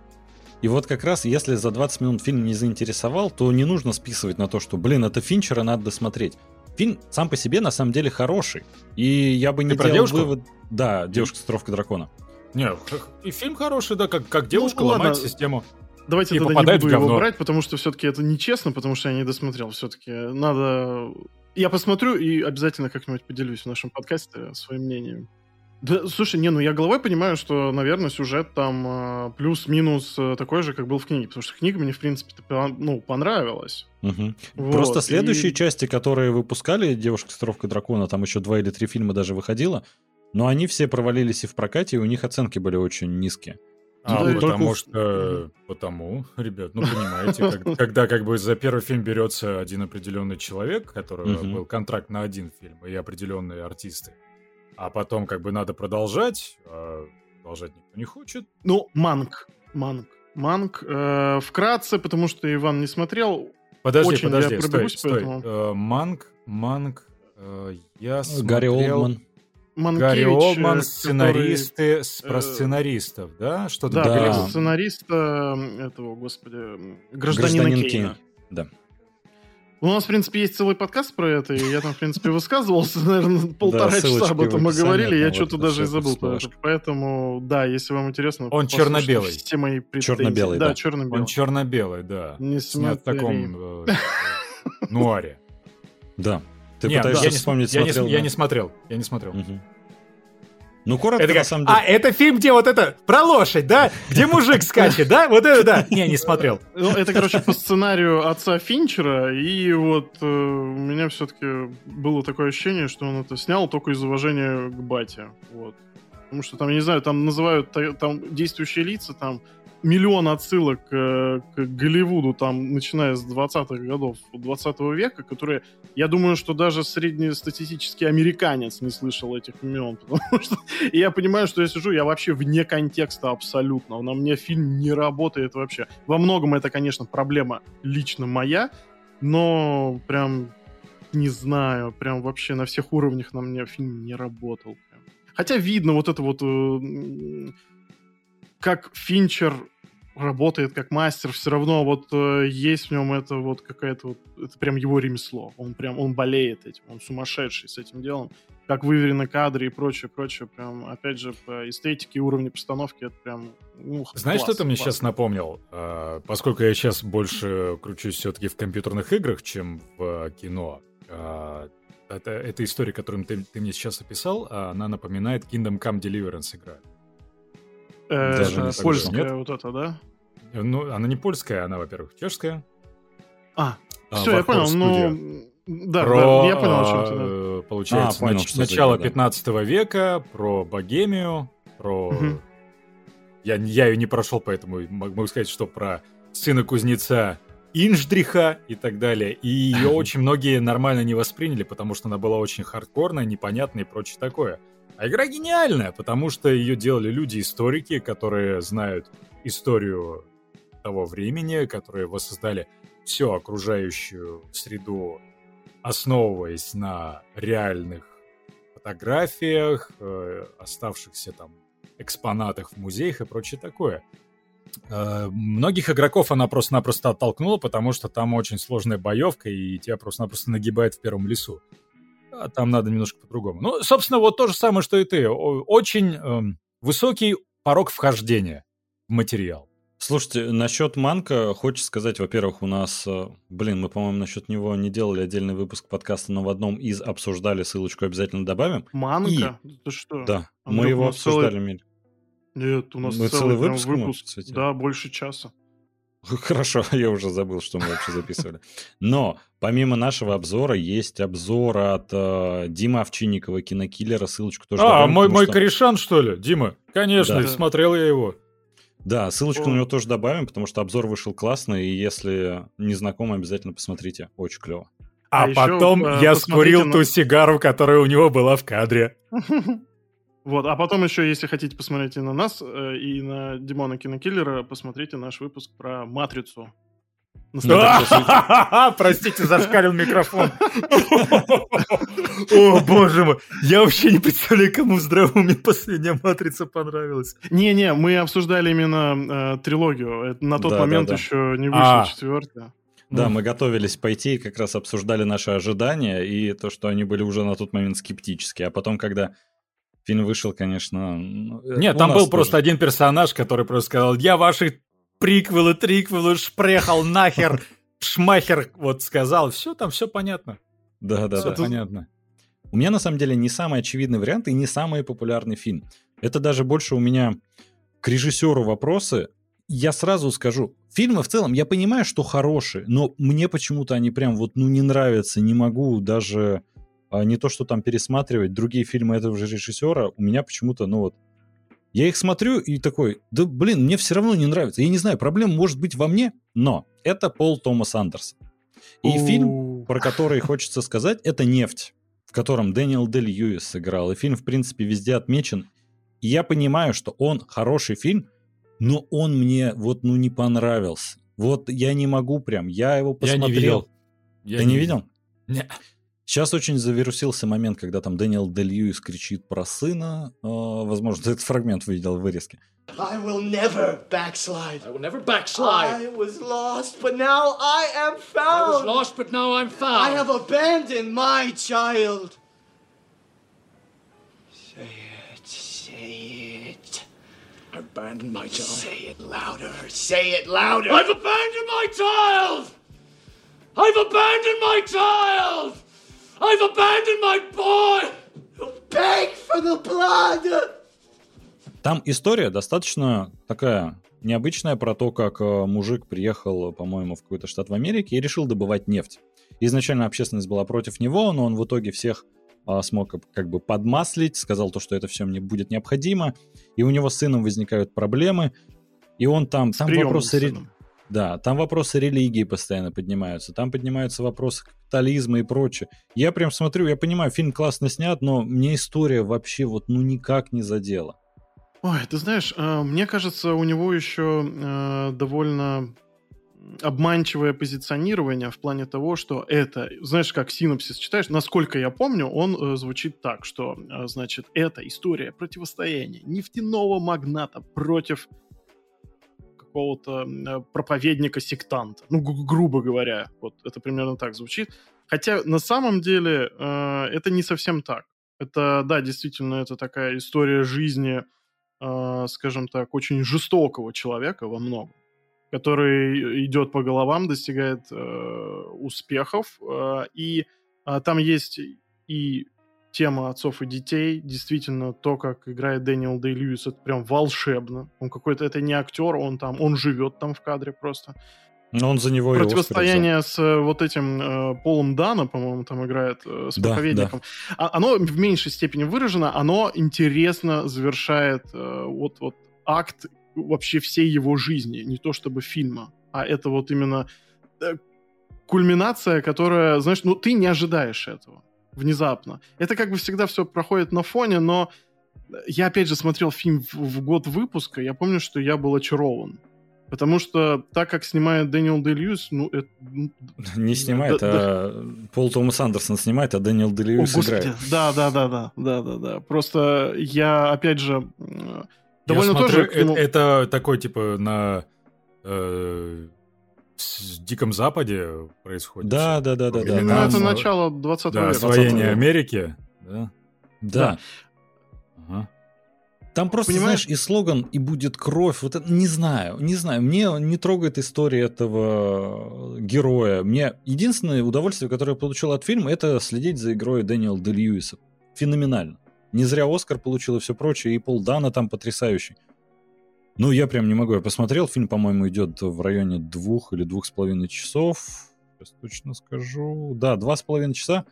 И вот как раз, если за 20 минут фильм не заинтересовал, то не нужно списывать на то, что, блин, это Финчера, надо досмотреть. Фильм сам по себе на самом деле хороший. И я бы не Ты про делал девушку? вывод... Да, девушка с дракона. Не, и фильм хороший, да, как, как девушка Ну, ладно. ломает систему. Давайте И тогда не буду его брать, потому что все-таки это нечестно, потому что я не досмотрел. Все-таки надо... Я посмотрю и обязательно как-нибудь поделюсь в нашем подкасте своим мнением. Да, слушай, не, ну я головой понимаю, что, наверное, сюжет там э, плюс-минус э, такой же, как был в книге, потому что книга мне, в принципе, ну, понравилась. Мгм. Вот, Просто следующие и- части, которые выпускали «Девушка с татуировкой дракона», там еще два или три фильма даже выходило, но они все провалились и в прокате, и у них оценки были очень низкие. А, Да, ну, потому только- что... Потому, ребят, ну, понимаете, как- [LAUGHS] когда как бы за первый фильм берется один определенный человек, у которого Мгм. был контракт на один фильм, и определенные артисты, а потом как бы надо продолжать, а продолжать никто не хочет. Ну, Манк. Манк. Манк. э, вкратце, потому что Иван не смотрел. Подожди, Очень я подожди, стой, пробегусь стой. поэтому. Э, Манк, Манк, э, я Гарри смотрел- Олдман. Манкевич, Гарри Олдман, э, сценаристы, с- про э, сценаристов, да? Что-то Да, Да. сценариста этого, господи, гражданина Гражданин Кейна. Кейн. Да. У нас, в принципе, есть целый подкаст про это, и я там, в принципе, высказывался, [LAUGHS] наверное, полтора часа об этом мы говорили, я что-то даже и забыл. Поэтому, да, если вам интересно, Он черно-белый. Все мои. Черно-белый, да. Да, черно-белый. Он черно-белый, да. Не Снят в таком э, [LAUGHS] нуаре. Да. Ты пытаешься вспомнить, я, не, смотрел, я да. не смотрел, я не смотрел. Ну, коротко, Это на как, самом деле. а, это фильм, где вот это, про лошадь, да? Где мужик скачет, да? Вот это да. Не, не смотрел. Ну, это, короче, по сценарию отца Финчера, и вот э, у меня все-таки было такое ощущение, что он это снял только из уважения к бате. Вот. Потому что там, я не знаю, там называют та- там действующие лица, там миллион отсылок э, к Голливуду, там, начиная с 20-х годов 20 века, которые, я думаю, что даже среднестатистический американец не слышал этих имен, [LAUGHS] потому что и я понимаю, что я сижу, я вообще вне контекста абсолютно, на мне фильм не работает вообще. Во многом это, конечно, проблема лично моя, но прям не знаю, прям вообще на всех уровнях на мне фильм не работал. Хотя видно вот это вот, э, как Финчер работает как мастер, все равно вот э, есть в нем это вот какая-то вот, это прям его ремесло. Он прям, он болеет этим, он сумасшедший с этим делом. Как выверены кадры и прочее, прочее. Прям, опять же, по эстетике и уровню постановки это прям, ну, Знаешь, класс, что ты мне класс. сейчас напомнил? А, Поскольку я сейчас больше кручусь все-таки в компьютерных играх, чем в кино, а, это, эта история, которую ты, ты мне сейчас описал, она напоминает Kingdom Come Deliverance игра. Э, Даже не польская нет? вот это, да? Ну, она не польская, она, во-первых, чешская. А, А, все, я понял, ну... Да, про, да, я понял, о чем ты, да. э, получается, А, понял, нач- начало игра, да. 15 века, про Богемию, про... Мгм. Я, я ее не прошел, поэтому могу сказать, что про сына кузнеца Инждриха и так далее. И ее [LAUGHS] очень многие нормально не восприняли, потому что она была очень хардкорная, непонятная и прочее такое. А игра гениальная, потому что ее делали люди-историки, которые знают историю того времени, которые воссоздали всю окружающую среду, основываясь на реальных фотографиях, э, оставшихся там экспонатах в музеях и прочее такое. Э, Многих игроков она просто-напросто оттолкнула, потому что там очень сложная боевка, и тебя просто-напросто нагибает в первом лесу. А там надо немножко по-другому. Ну, собственно, вот то же самое, что и ты. Очень эм, высокий порог вхождения в материал. Слушайте, насчет Манка, хочется сказать, во-первых, у нас, э, блин, мы, по-моему, насчет него не делали отдельный выпуск подкаста, но в одном из обсуждали, ссылочку обязательно добавим. Манка? Ты что? Да, Андрюх, мы его целый- обсуждали, Миль. Нет, у нас Мы целый, целый выпуск выпуск. посвятили? Да, больше часа. [LAUGHS] Хорошо, я уже забыл, что мы вообще записывали. Но помимо нашего обзора есть обзор от э, Димы Овчинникова, кинокиллера, ссылочку тоже А, добавим, мой, мой что- корешан, что ли? Дима? Конечно, Да. смотрел я его. Да, ссылочку О. на него тоже добавим, потому что обзор вышел классный, и если не знакомы, обязательно посмотрите. Очень клево. А, А потом э, я скурил на- ту сигару, которая у него была в кадре. [LAUGHS] Вот, а потом еще, если хотите посмотреть и на нас, э, и на Димона Кинокиллера, посмотрите наш выпуск про «Матрицу». Ну, [LAUGHS] Простите, зашкалил микрофон. [LAUGHS] О, боже мой. Я вообще не представляю, кому в здравом последняя матрица понравилась. Не-не, мы обсуждали именно э, трилогию. Это на тот момент еще не вышла четвертая. Да, мы готовились пойти и как раз обсуждали наши ожидания и то, что они были уже на тот момент скептические. А потом, когда фильм вышел, конечно... ну, э, Нет, там был тоже. просто один персонаж, который просто сказал, я ваши приквелы, триквелы шпрехал нахер, шмахер, вот сказал. Все, там все понятно. Да, да, Все да. понятно. У меня на самом деле не самый очевидный вариант и не самый популярный фильм. Это даже больше у меня к режиссеру вопросы. Я сразу скажу, фильмы в целом я понимаю, что хорошие, но мне почему-то они прям вот ну не нравятся, не могу даже а, не то, что там пересматривать другие фильмы этого же режиссера, у меня почему-то, ну вот, я их смотрю и такой, да блин, мне все равно не нравится. Я не знаю, проблема может быть во мне, но это Пол Томас Андерсон. И фильм, про который хочется сказать, это «Нефть», в котором Дэниел Дель Льюис сыграл. И фильм, в принципе, везде отмечен. И я понимаю, что он хороший фильм, но он мне вот ну не понравился. Вот я не могу прям, я его Я посмотрел. не видел. Я Ты не видел? Не. Сейчас очень завирусился момент, когда там Дэниел Дель Льюис кричит про сына. Э, возможно, ты этот фрагмент видел в вырезке. I will never backslide. I will never backslide. I was lost, but now I am I was found. lost, but now I'm found. I have abandoned my child. Say it, say it. I abandoned my child. Say it louder. Say it louder. I've abandoned my child! I've abandoned my child! I've abandoned my boy! Beg for the blood. Там история достаточно такая необычная про то, как э, мужик приехал, по-моему, в какой-то штат в Америке и решил добывать нефть. Изначально общественность была против него, но он в итоге всех а, смог как бы подмаслить, сказал то, что это все мне будет необходимо, и у него с сыном возникают проблемы. И он там, С там приемным вопросы, сыном. Да, там вопросы религии постоянно поднимаются, там поднимаются вопросы капитализма и прочее. Я прям смотрю, я понимаю, фильм классно снят, но мне история вообще вот ну никак не задела. Ой, ты знаешь, э, мне кажется, у него еще э, довольно обманчивое позиционирование в плане того, что это, знаешь, как синопсис читаешь, насколько я помню, он э, звучит так, что, значит, это история противостояния нефтяного магната против какого-то э, проповедника-сектанта. Ну, гру- грубо говоря, вот это примерно так звучит. Хотя на самом деле э, это не совсем так. Это, да, действительно, это такая история жизни, э, скажем так, очень жестокого человека во многом, который идет по головам, достигает э, успехов. э, и э, там есть и тема отцов и детей. Действительно, то, как играет Дэниел Дэй Льюис, это прям волшебно. Он какой-то, это не актер, он там, он живет там в кадре просто. Но он за него. Противостояние с э, вот этим э, Полом Дана, по-моему, там играет э, с Да, проповедником. А- оно в меньшей степени выражено, оно интересно завершает э, вот, вот акт вообще всей его жизни, не то чтобы фильма, а это вот именно э, кульминация, которая, знаешь, ну ты не ожидаешь этого внезапно. Это как бы всегда все проходит на фоне, но я опять же смотрел фильм в, в год выпуска, я помню, что я был очарован. Потому что так как снимает Дэниел Дэй Льюис, ну, это... ну, [LAUGHS] Не снимает, Да, а Пол Томас Андерсон снимает, а Дэниел О, Делиус господи, играет. да, да, да, да, да, да, да. Просто я, опять же, Я довольно смотрю, тоже к нему- э- это такой, типа, на э, с Диком Западе происходит. Да, всё. да, да, да, да. Ну, Там, это э, начало 20 Да, века. освоение 20 Америки. Да. Да. Ага. Там просто, Понимаешь? знаешь, и слоган, и будет кровь. Вот это, не знаю, не знаю. Мне не трогает история этого героя. Мне единственное удовольствие, которое я получил от фильма, это следить за игрой Дэниела Де Льюиса. Феноменально. Не зря Оскар получил и все прочее, и Пол Дана там потрясающий. Ну, я прям не могу. Я посмотрел, фильм, по-моему, идет в районе двух или двух с половиной часов. Сейчас точно скажу. Да, два с половиной часа.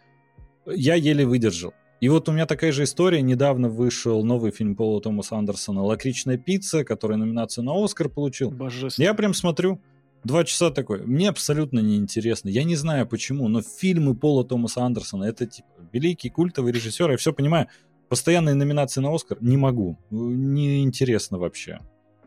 Я еле выдержал. И вот у меня такая же история. Недавно вышел новый фильм Пола Томаса Андерсона «Лакричная пицца», который номинацию на Оскар получил. Божественно. Я прям смотрю, два часа такой. Мне абсолютно неинтересно. Я не знаю почему, но фильмы Пола Томаса Андерсона это типа великий культовый режиссер, я все понимаю. Постоянные номинации на Оскар не могу. Неинтересно вообще.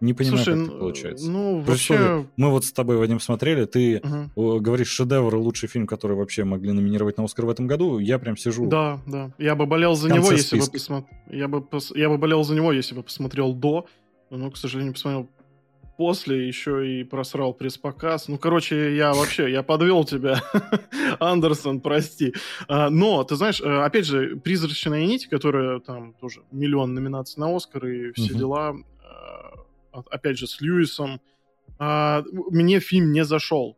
Не понимаю, Слушай, как так получается. ну, вообще... условии, Мы вот с тобой, Вадим, смотрели, ты э, говоришь шедевр, лучший фильм, который вообще могли номинировать на Оскар в этом году. Я прям сижу. Да, да. Я бы болел за него, если бы списка. посмотрел. Я бы, пос- я бы болел за него, если бы посмотрел до. Но, к сожалению, посмотрел после, еще и просрал пресс-показ. Ну, короче, я вообще, я подвел тебя, [LAUGHS] Андерсон, прости. А, Но, ты знаешь, э, опять же, «Призрачная нить», которая там тоже миллион номинаций на Оскар и все дела, от- опять же, с Льюисом, а, мне фильм не зашел.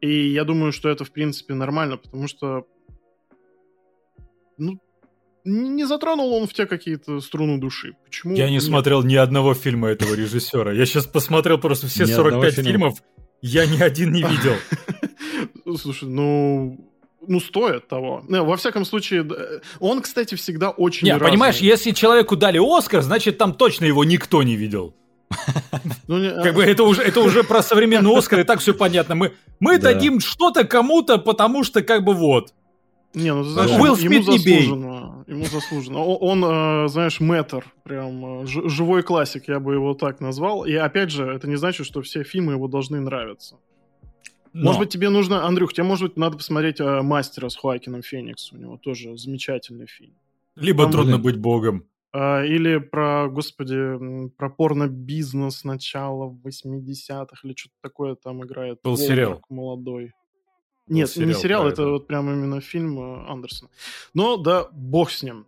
И я думаю, что это, в принципе, нормально, потому что ну, не затронул он в тебя какие-то струны души. Почему? Я не нет? смотрел ни одного фильма этого режиссера. Я сейчас посмотрел просто все Ни одного 45 фильма. фильмов. Я ни один не видел. [LAUGHS] Слушай, ну... Ну, стоит того. Не, во всяком случае, д- он, кстати, всегда очень Не, разный. понимаешь, если человеку дали Оскар, значит там точно его никто не видел. Ну, не- Как бы это уже, это уже про современный Оскар, и так все понятно. Мы, мы Да. дадим что-то кому-то, потому что как бы вот. Не, ну ты знаешь, Уилл ему Смит не бей. заслуженно. Ему заслуженно. Он, э, знаешь, мэтр, прям э, живой классик, я бы его так назвал. И опять же, это не значит, что все фильмы его должны нравиться. Но Может быть, тебе нужно, Андрюх, тебе, может быть, надо посмотреть э, «Мастера» с Хоакином Феникс. У него тоже замечательный фильм. Либо Там, трудно блин. быть богом. А, Или про, господи, про порно-бизнес начала 80-х или что-то такое там играет. Был сериал. молодой. Был Нет, не сериал сериал, про это вот прям именно фильм э, Андерсона. Но да, бог с ним.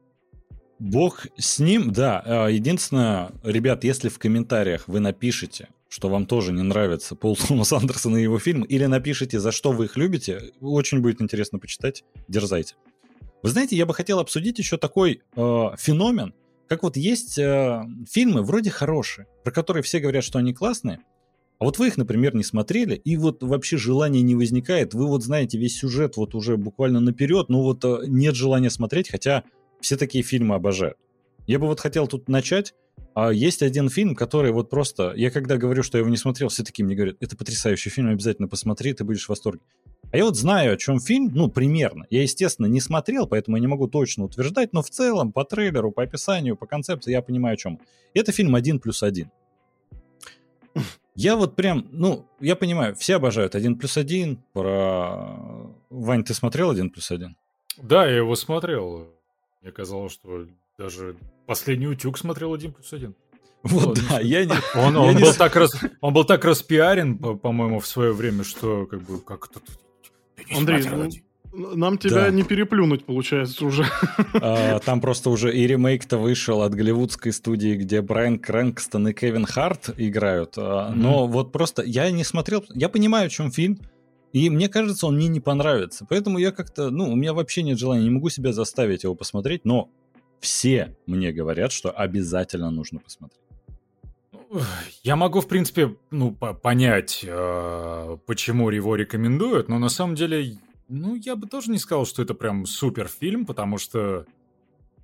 Бог с ним, да. А, Единственное, ребят, если в комментариях вы напишите, что вам тоже не нравится Пол Томас Андерсон и его фильм, или напишите, за что вы их любите, очень будет интересно почитать. Дерзайте. Вы знаете, я бы хотел обсудить еще такой э, феномен, как вот есть э, фильмы вроде хорошие, про которые все говорят, что они классные, а вот вы их, например, не смотрели, и вот вообще желания не возникает, вы вот знаете весь сюжет вот уже буквально наперед, но вот э, нет желания смотреть, хотя все такие фильмы обожают. Я бы вот хотел тут начать. А есть один фильм, который вот просто... Я когда говорю, что я его не смотрел, все такие мне говорят, это потрясающий фильм, обязательно посмотри, ты будешь в восторге. А я вот знаю, о чем фильм, ну, примерно. Я, естественно, не смотрел, поэтому я не могу точно утверждать, но в целом, по трейлеру, по описанию, по концепции я понимаю, о чем. Это фильм «Один плюс один». Я вот прям, ну, я понимаю, все обожают «Один плюс один», про... Вань, ты смотрел «Один плюс один»? Да, я его смотрел. Мне казалось, что даже последний утюг смотрел один плюс один. Вот, да, я не... Он, я он, не был так раз, он был так распиарен, по- по-моему, в свое время, что как бы как то Андрей, ну, нам тебя Да. не переплюнуть, получается, уже. [LAUGHS] А, Там просто уже и ремейк-то вышел от голливудской студии, где Брайан Крэнкстон и Кевин Харт играют. А, Но вот просто я не смотрел... Я понимаю, о чем фильм, и мне кажется, он мне не понравится. Поэтому я как-то... Ну, у меня вообще нет желания, не могу себя заставить его посмотреть, но все мне говорят, что обязательно нужно посмотреть. Я могу, в принципе, ну, по- понять, э, почему его рекомендуют, но на самом деле, ну, я бы тоже не сказал, что это прям супер фильм, потому что,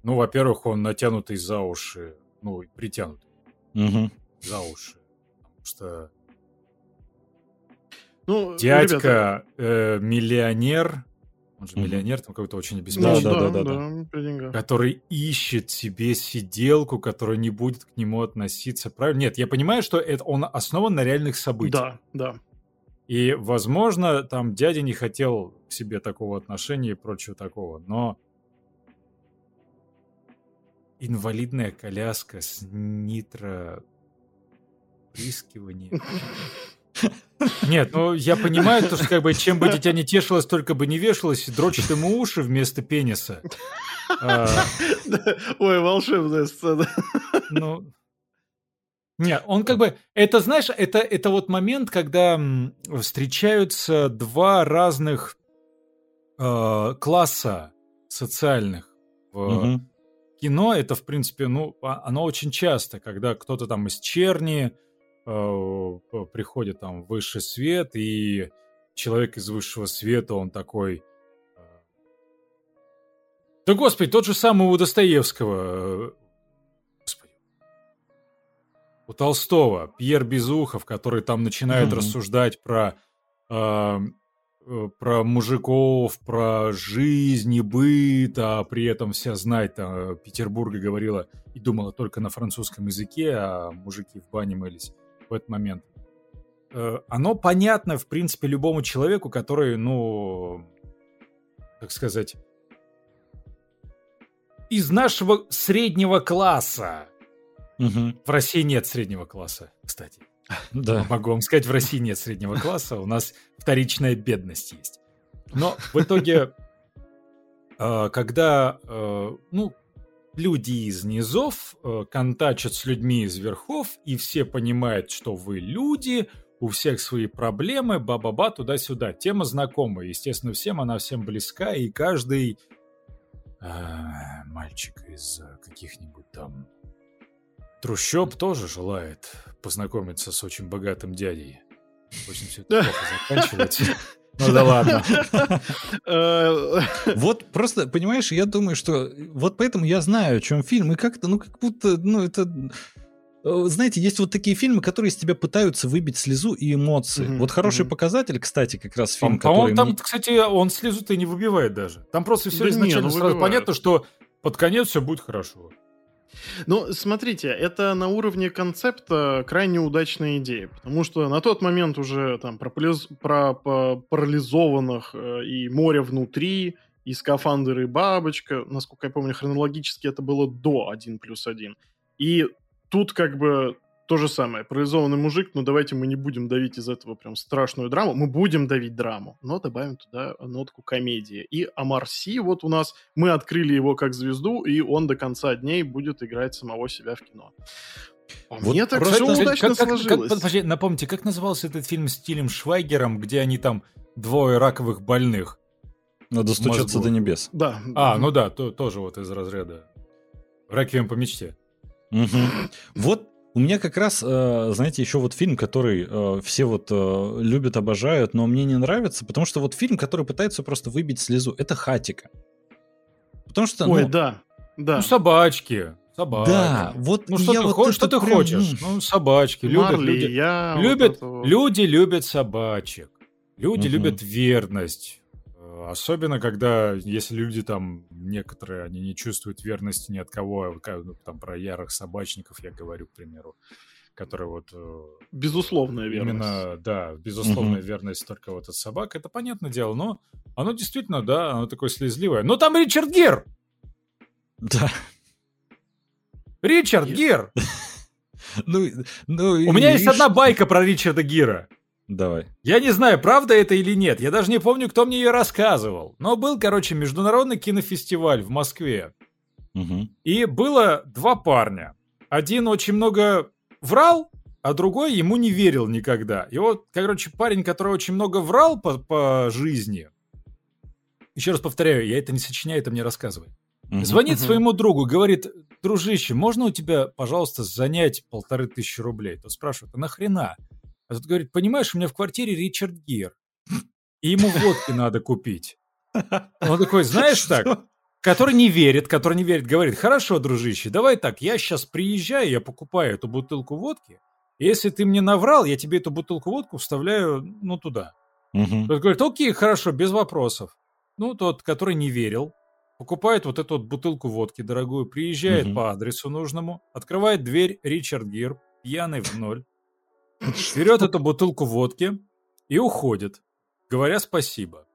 ну, во-первых, он натянутый за уши, ну, притянутый Мгм. за уши. Потому что Ну, ребята, дядька э, миллионер, он же миллионер, там какой-то очень обеспеченный, да, да, да, да, который ищет себе сиделку, которая не будет к нему относиться правильно. Нет, я понимаю, что это он основан на реальных событиях. Да, да. И, возможно, там дядя не хотел к себе такого отношения и прочего такого, но инвалидная коляска с нитро прискиванием. [LAUGHS] [LAUGHS] Нет, ну я понимаю, то, что как бы чем бы дитя не тешилось, только бы не вешалось, дрочит ему уши вместо пениса. А, Ой, волшебная сцена. ну, не, он как бы, это знаешь, это, это вот момент, когда встречаются два разных э, класса социальных в Мгм. кино. Это, в принципе, ну, а- оно очень часто, когда кто-то там из черни приходит там высший свет, и человек из высшего света, он такой... э, Да, господи, тот же самый у Достоевского. э, Господи. У Толстого. Пьер Безухов, который там начинает Мгм. рассуждать про... э, э, про мужиков, про жизнь и быт, а при этом вся знать там, Петербурга говорила и думала только на французском языке, а мужики в бане мылись в этот момент. Э, Оно понятно, в принципе, любому человеку, который, ну, как сказать, из нашего среднего класса. Мгм. В России нет среднего класса, кстати. [LAUGHS] Да. Могу вам сказать, в России нет среднего класса, у нас вторичная бедность есть. Но в итоге, э, когда, э, ну, люди из низов э, контачат с людьми из верхов, и все понимают, что вы люди, у всех свои проблемы, ба-ба-ба, туда-сюда. Тема знакомая, естественно, всем она всем близка, и каждый э, мальчик из э, каких-нибудь там трущоб тоже желает познакомиться с очень богатым дядей. Очень все [LAUGHS] плохо заканчивается. Ну да ладно. Э, Вот просто, понимаешь, я думаю, что вот поэтому я знаю, о чем фильм, и как-то, ну, как будто, ну, это... э, Знаете, есть вот такие фильмы, которые из тебя пытаются выбить слезу и эмоции. Мгм, Вот хороший мгм. показатель, кстати, как раз фильм, По-моему, который... там, мне- кстати, он слезу-то и не выбивает даже. Там просто все Да не, изначально ну сразу понятно, что под конец все будет хорошо. Ну, смотрите, это на уровне концепта крайне удачная идея, потому что на тот момент уже там про, про па- парализованных э, и море внутри, и скафандр, и бабочка, насколько я помню, хронологически это было до 1 плюс 1. И тут как бы то же самое. Парализованный мужик, но давайте мы не будем давить из этого прям страшную драму. Мы будем давить драму, но добавим туда нотку комедии. И Амар Си, вот у нас, мы открыли его как звезду, и он до конца дней будет играть самого себя в кино. По Вот мне так просто- все удачно как- как- как- сложилось. подожди, напомните, как назывался этот фильм с Тилем Швайгером, где они там двое раковых больных? Надо стучаться до небес. Да. А, ну да, то- тоже вот из разряда. Реквием по мечте. Мгм. Вот у меня как раз, э, знаете, еще вот фильм, который э, все вот э, любят, обожают, но мне не нравится, потому что вот фильм, который пытается просто выбить слезу, это Хатика. Потому что, Ой, ну, да. Да. Ну, собачки. собаки. Да, вот Ну что я ты, вот хо- это что ты прям, хочешь? м, Ну, собачки. Любят Марли, люди. я... вот любят, это вот. люди любят собачек. Люди Мгм. любят верность. Э, Особенно, когда, если люди там, некоторые, они не чувствуют верности ни от кого, а ну, там про ярых собачников я говорю, к примеру, которые вот э, Безусловная верность. именно, да, безусловная верность только вот от собак, это понятное дело, но оно действительно, да, оно такое слезливое. Но там Ричард Гир! Да. Ричард. Гир! [LAUGHS] Ну, ну, У меня есть и одна байка про Ричарда Гира. Давай. Я не знаю, правда это или нет. Я даже не помню, кто мне ее рассказывал. Но был, короче, международный кинофестиваль в Москве. Мгм. И было два парня. Один очень много врал, а другой ему не верил никогда. И вот, короче, парень, который очень много врал по, по жизни. Еще раз повторяю, я это не сочиняю, это мне рассказывай. Мгм. Звонит Мгм. своему другу, говорит, дружище, можно у тебя, пожалуйста, занять полторы тысячи рублей? Тот спрашивает, а нахрена? А тот говорит, понимаешь, у меня в квартире Ричард Гир. И ему водки надо купить. Он такой, [LAUGHS] знаешь так, который не верит, который не верит, говорит, хорошо, дружище, давай так, я сейчас приезжаю, я покупаю эту бутылку водки, если ты мне наврал, я тебе эту бутылку водку вставляю, ну, туда. Мгм. Тот говорит, окей, хорошо, без вопросов. Ну, тот, который не верил, покупает вот эту вот бутылку водки дорогую, приезжает Мгм. по адресу нужному, открывает дверь Ричард Гир, пьяный в ноль, берет эту бутылку водки и уходит, говоря спасибо.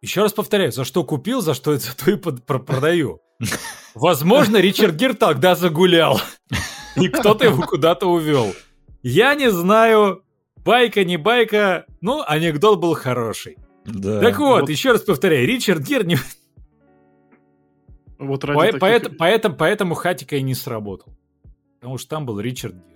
Еще раз повторяю, за что купил, за что за [LAUGHS] то и под- про- продаю. [LAUGHS] Возможно, Ричард Гир тогда загулял, [LAUGHS] и кто-то его куда-то увел. Я не знаю, байка не байка, ну, анекдот был хороший. Да. Так вот, вот- еще раз повторяю, Ричард Гир не... Вот ради По- таких- поэт- поэтому, поэтому Хатика и не сработал. Потому что там был Ричард Гир.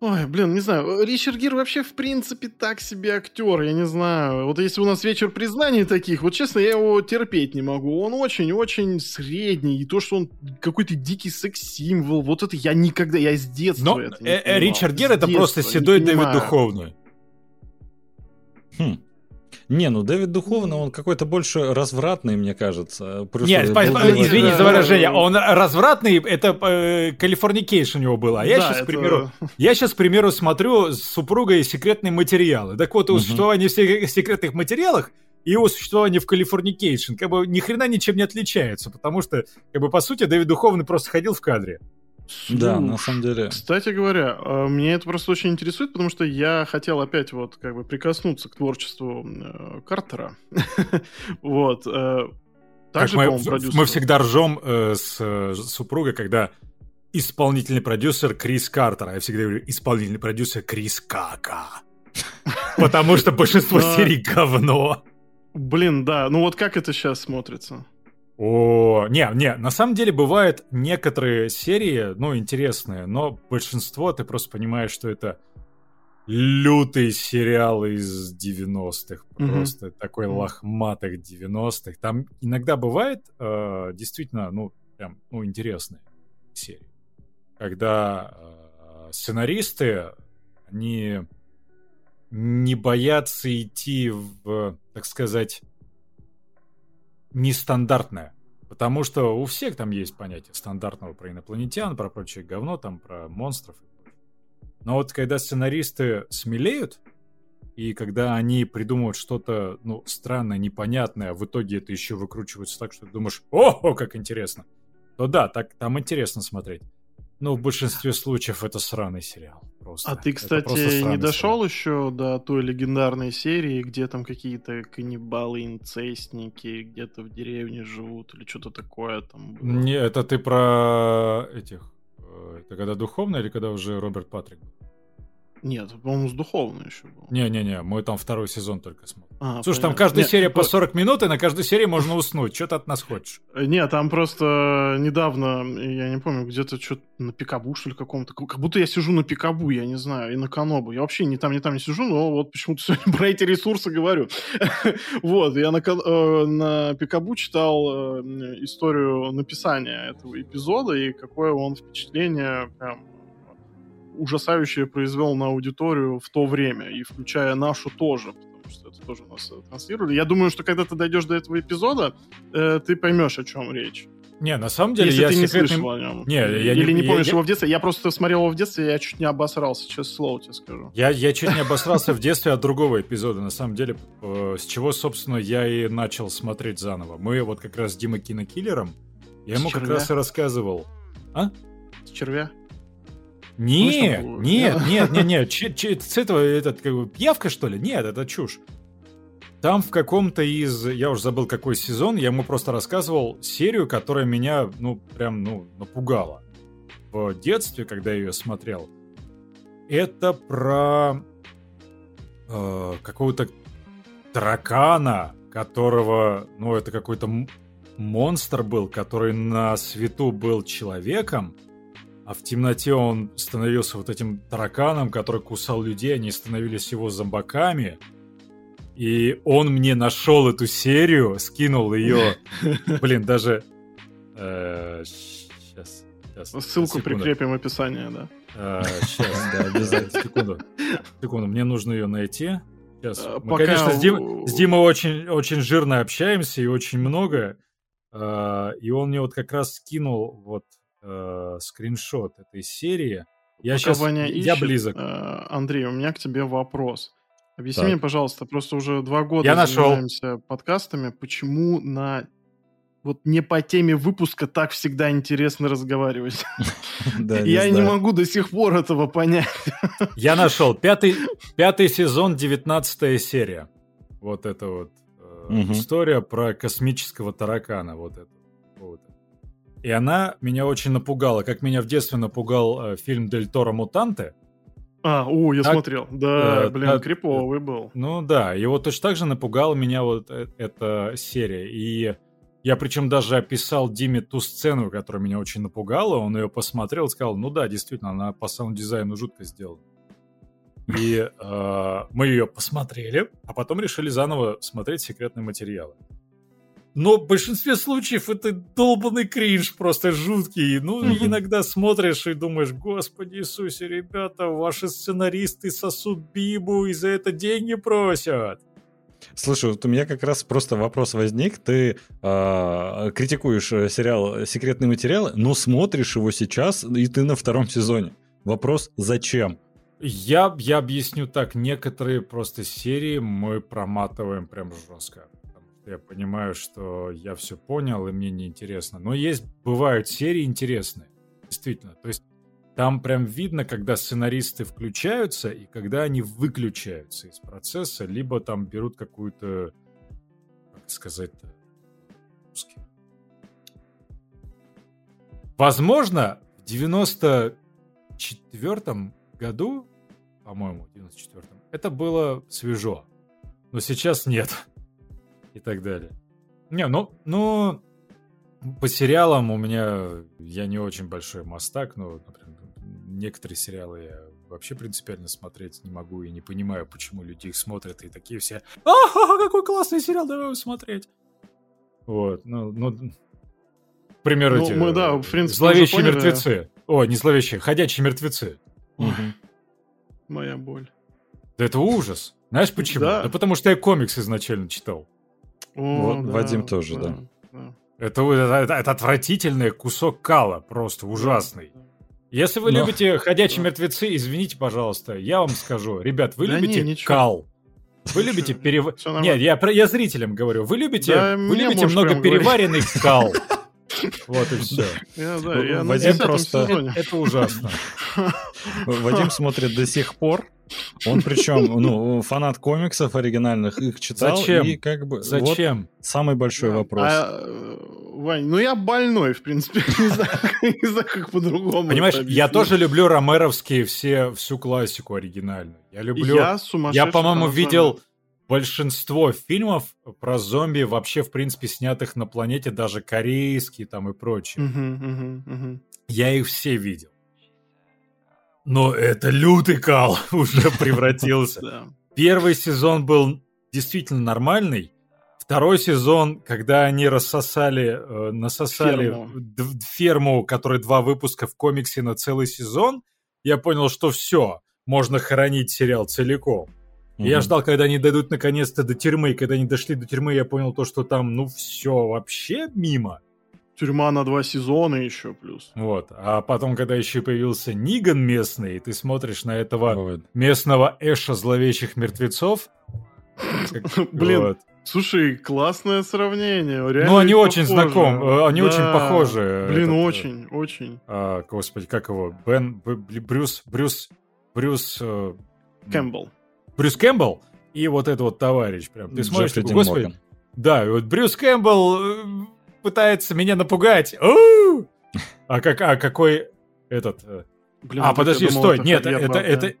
Ой, блин, не знаю. Ричард Гир вообще, в принципе, так себе актер, я не знаю. Вот если у нас вечер признаний таких, вот честно, я его терпеть не могу. Он очень-очень средний. И то, что он какой-то дикий секс-символ, вот это я никогда, я с детства Но это не э, э. Ричард Гир это просто седой Дэвид Духовны. Хм. Не, ну Дэвид Духовны, он какой-то больше развратный, мне кажется. Нет, говорит- извини за выражение, он развратный, это э, Californication у него было. А я Да, сейчас, это- к примеру, я сейчас, к примеру, смотрю с супругой секретные материалы. Так вот, о Мгм. существовании в се- секретных материалах и о существовании в Californication как бы ни хрена ничем не отличаются, потому что, как бы, по сути, Дэвид Духовный просто ходил в кадре. Да, на Слушай, самом деле. Кстати говоря, э, меня это просто очень интересует, потому что я хотел опять вот как бы прикоснуться к творчеству э, Картера. [LAUGHS] Вот. э, Как Также, мы, мы всегда ржем э, с э, супругой, когда исполнительный продюсер Крис Картер, а я всегда говорю исполнительный продюсер Крис Кака. [LAUGHS] Потому что большинство серий говно. Блин, да. Ну вот как это сейчас смотрится? О, не, не, на самом деле бывают некоторые серии, ну, интересные, но большинство ты просто понимаешь, что это лютые сериалы из 90-х, Мгм. просто такой Мгм. лохматых 90-х. Там иногда бывает э, действительно, ну, прям, ну, интересные серии, когда э, сценаристы, они не боятся идти в, так сказать, нестандартное. Потому что у всех там есть понятие стандартного про инопланетян, про прочее говно, там про монстров. Но вот когда сценаристы смелеют, и когда они придумывают что-то, ну, странное, непонятное, а в итоге это еще выкручивается так, что ты думаешь, о, как интересно, то да, так, там интересно смотреть. Но в большинстве случаев это сраный сериал. Просто. А ты, кстати, не дошел еще до той легендарной серии, где там какие-то каннибалы, инцестники где-то в деревне живут или что-то такое там было? Не, это ты про этих. э, Это когда духовно или когда уже Роберт Патрик? был? Нет, по-моему, с духовной еще был. Не-не-не, мы там второй сезон только смотрим. А, Слушай, там понятно. каждая Нет, серия по по- 40 минут, и на каждой серии можно уснуть. Что ты от нас хочешь? Э, Нет, там просто недавно, я не помню, где-то что-то на пикабу, что ли, каком-то. Как будто я сижу на пикабу, я не знаю, и на канобу. Я вообще ни там, ни там не сижу, но вот почему-то [LAUGHS] сегодня про эти ресурсы говорю. [LAUGHS] Вот, я на, э, на пикабу читал э, историю написания этого эпизода, и какое он впечатление прям ужасающее произвел на аудиторию в то время, и включая нашу тоже, потому что это тоже у нас э, транслировали. Я думаю, что когда ты дойдешь до этого эпизода, э, ты поймешь, о чем речь. Не, на самом деле Если я ты не секретный- слышал о нем. Не, я Или не- помнишь я- его в детстве. Я просто смотрел его в детстве, я чуть не обосрался. Сейчас слово тебе скажу. Я, я чуть не обосрался в детстве от другого эпизода, на самом деле, э, с чего, собственно, я и начал смотреть заново. Мы вот как раз с Димой Кинокиллером, я ему как раз и рассказывал. С червя. Нет, Ну, нет, нет, нет, нет, че- че- с этого этот, как бы, пьявка, что ли? Нет, это чушь. Там в каком-то из, я уже забыл какой сезон, я ему просто рассказывал серию, которая меня, ну, прям, ну, напугала. В детстве, когда я ее смотрел. Это про э, какого-то таракана, которого, ну, это какой-то монстр был, который на свету был человеком, а в темноте он становился вот этим тараканом, который кусал людей, они становились его зомбаками. И он мне нашел эту серию, скинул ее. [LAUGHS] Блин, даже... Сейчас. Ссылку прикрепим в описании, да. Сейчас, да, обязательно. Секунду. Секунду, мне нужно ее найти. Сейчас. Э, Мы, конечно, с, Дим- с Димой очень, очень жирно общаемся и очень много. Э, И он мне вот как раз скинул вот э, скриншот этой серии. Я Пока сейчас... Ваня Я ищет, близок. э, Андрей, у меня к тебе вопрос. Объясни Так. мне, пожалуйста, просто уже два года Я нашел. занимаемся подкастами, почему на вот не по теме выпуска так всегда интересно разговаривать. [LAUGHS] Да, [LAUGHS] Я не могу до сих пор этого понять. [LAUGHS] Я нашел. Пятый, пятый сезон, девятнадцатая серия. Вот это вот э, история про космического таракана. Вот это. И она меня очень напугала, как меня в детстве напугал э, фильм Дель Торо «Мутанты». А, о, я Так, смотрел. Да, э, блин, так, криповый был. Ну да, вот точно так же напугала меня вот э- эта серия. И я причем даже описал Диме ту сцену, которая меня очень напугала. Он ее посмотрел и сказал, ну да, действительно, она по саунд-дизайну жутко сделана. И э, мы ее посмотрели, а потом решили заново смотреть секретные материалы. Но в большинстве случаев это долбанный кринж, просто жуткий. Ну, Мгм. иногда смотришь и думаешь, господи Иисусе, ребята, ваши сценаристы сосут бибу и за это деньги просят. Слушай, вот у меня как раз просто вопрос возник. Ты а, критикуешь э, сериал «Секретные материалы», но смотришь его сейчас, и ты на втором сезоне. Вопрос, зачем? Я, я объясню так, некоторые просто серии мы проматываем прям жестко. Я понимаю, что я все понял, и мне неинтересно. Но есть, бывают серии интересные, действительно. То есть там прям видно, когда сценаристы включаются и когда они выключаются из процесса, либо там берут какую-то, как сказать-то, русский. Возможно, в 94 году, по-моему, в 94-м, это было свежо. Но сейчас нет. И так далее. Не, ну, ну, по сериалам у меня я не очень большой мастак, но, например, некоторые сериалы я вообще принципиально смотреть не могу и не понимаю, почему люди их смотрят и такие все «Ага, какой классный сериал, давай его смотреть!» Вот, ну, ну, к примеру, Ну, эти, мы, да, в принципе, «Зловещие поняли. мертвецы». О, не «Зловещие», «Ходячие мертвецы». Моя боль. Да это ужас. Знаешь почему? Да. Да. потому что я комикс изначально читал. О, Вот Вадим тоже, да. да. Это, это, это- это отвратительный кусок кала, просто ужасный. Если вы Но- любите [LAUGHS] «Ходячие Да. мертвецы», извините, пожалуйста, я вам скажу. Ребят, вы Да любите не, ничего. кал? Вы [LAUGHS] любите перев... Нет, я, про- я зрителям говорю. Вы любите, Да, вы любите много прям говорить. переваренный [LAUGHS] кал. Вот и все. Я, да, я на Вадим 10 просто-. Это ужасно. Вадим смотрит до сих пор. Он причем, [LAUGHS] ну, фанат комиксов оригинальных, их читал. Зачем? И как бы... Вот Зачем? самый большой Да. вопрос. А, э, Вань, ну я больной, в принципе. [LAUGHS] Не знаю, не знаю, как по-другому. Понимаешь, я тоже люблю ромеровские все, всю классику оригинальную. Я люблю... Я сумасшедший. Я, по-моему, видел большинство фильмов про зомби вообще, в принципе, снятых на планете, даже корейские там и прочее. Я их все видел. Но это лютый кал [LAUGHS] уже превратился. Первый сезон был действительно нормальный. Второй сезон, когда они рассосали, э, насосали Ферму. ферму, которой два выпуска в комиксе на целый сезон, я понял, что все, можно хоронить сериал целиком. И Я ждал, когда они дойдут наконец-то до тюрьмы. Когда они дошли до тюрьмы, я понял то, что там, ну, все вообще мимо. Тюрьма на два сезона еще плюс. Вот. А потом, когда еще появился Ниган местный, и ты смотришь на этого Вот. местного Эша зловещих мертвецов. [LAUGHS] Блин. Слушай, классное сравнение. реально Ну, они очень знакомы, они очень похожи. Блин, Этот, э, очень, очень. а, господи, как его? Бен, Б- Брюс, Брюс, Брюс... э, Кэмпбелл. Брюс Кэмпбелл и вот этот вот товарищ прям. Ты смотришь, такой, господи, Морган. да, и вот Брюс Кэмпбелл пытается меня напугать. У! А, как, а какой этот... э, Блин, а, подожди, думал, стой, это нет, это, Бардем. это,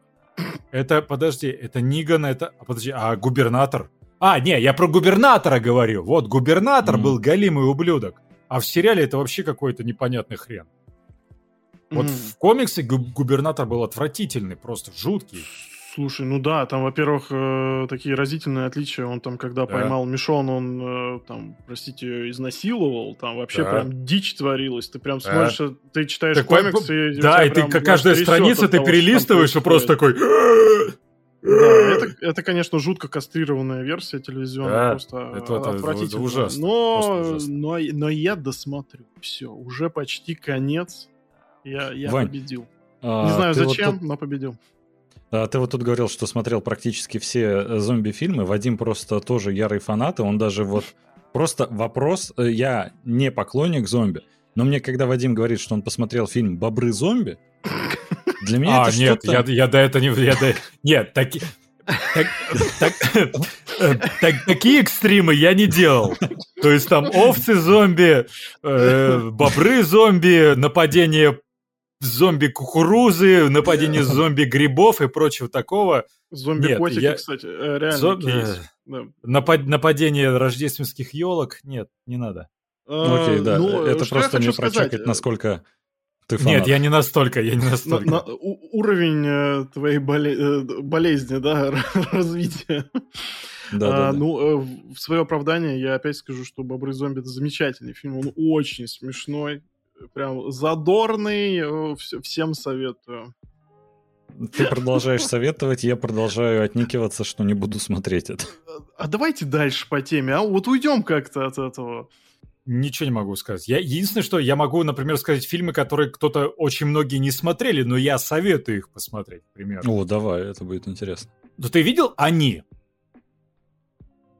это, подожди, это Ниган, это, а, подожди, а губернатор? А, не, я про губернатора говорю. Вот, губернатор Мгм. был галимый ублюдок. А в сериале это вообще какой-то непонятный хрен. Вот Мгм. в комиксе гу- губернатор был отвратительный, просто жуткий. Слушай, ну да, там, во-первых, э, такие разительные отличия. Он там, когда Да. поймал Мишон, он э, там, простите, изнасиловал. Там вообще Да. прям дичь творилась. Ты прям Да. смотришь, э, ты читаешь Так, комикс, и да, и ты прям каждая страница ты того, перелистываешь и просто такой... Да, [LAUGHS] это, это, конечно, жутко кастрированная версия телевизионная, Да, просто это- это- отвратительно. это ужасно, Но, просто ужасно. но, но я досмотрю. Все, уже почти конец. Я, я Вань, победил. А, Не знаю ты вот зачем, тут- но победил. А, ты вот тут говорил, что смотрел практически все э, зомби-фильмы. Вадим просто тоже ярый фанат, и он даже вот... Просто вопрос, э, я не поклонник зомби, но мне когда Вадим говорит, что он посмотрел фильм «Бобры-зомби», для меня [LAUGHS] А, это нет, я, я до этого не... Я до... Нет, таки... так- так- э, так- такие экстримы я не делал. То есть там овцы-зомби, э, бобры-зомби, нападение зомби-кукурузы, нападение зомби-грибов и прочего такого. Зомби-котики, я- кстати, э, реально Зом- кейс. Да. Напад- Нападение рождественских елок. Нет, не надо. Ну, Окей, Э, да, ну, это что я просто сказать, прочекать, э, насколько ты фанат. Нет, я не настолько, я не на- настолько. на- у- уровень э, твоей боле- э, болезни, да, [LAUGHS] развития. Да-да-да. А, ну, э, в в свое оправдание я опять скажу, что «Бобры зомби» — это замечательный фильм, он очень смешной, прям задорный, э, вс- всем советую. Ты продолжаешь советовать, я продолжаю отникиваться, что не буду смотреть это. А давайте дальше по теме, а вот уйдем как-то от этого. Ничего не могу сказать. Я, единственное, что я могу, например, сказать фильмы, которые кто-то очень многие не смотрели, но я советую их посмотреть, к примеру. О, давай, это будет интересно. Ну, ты видел «Они»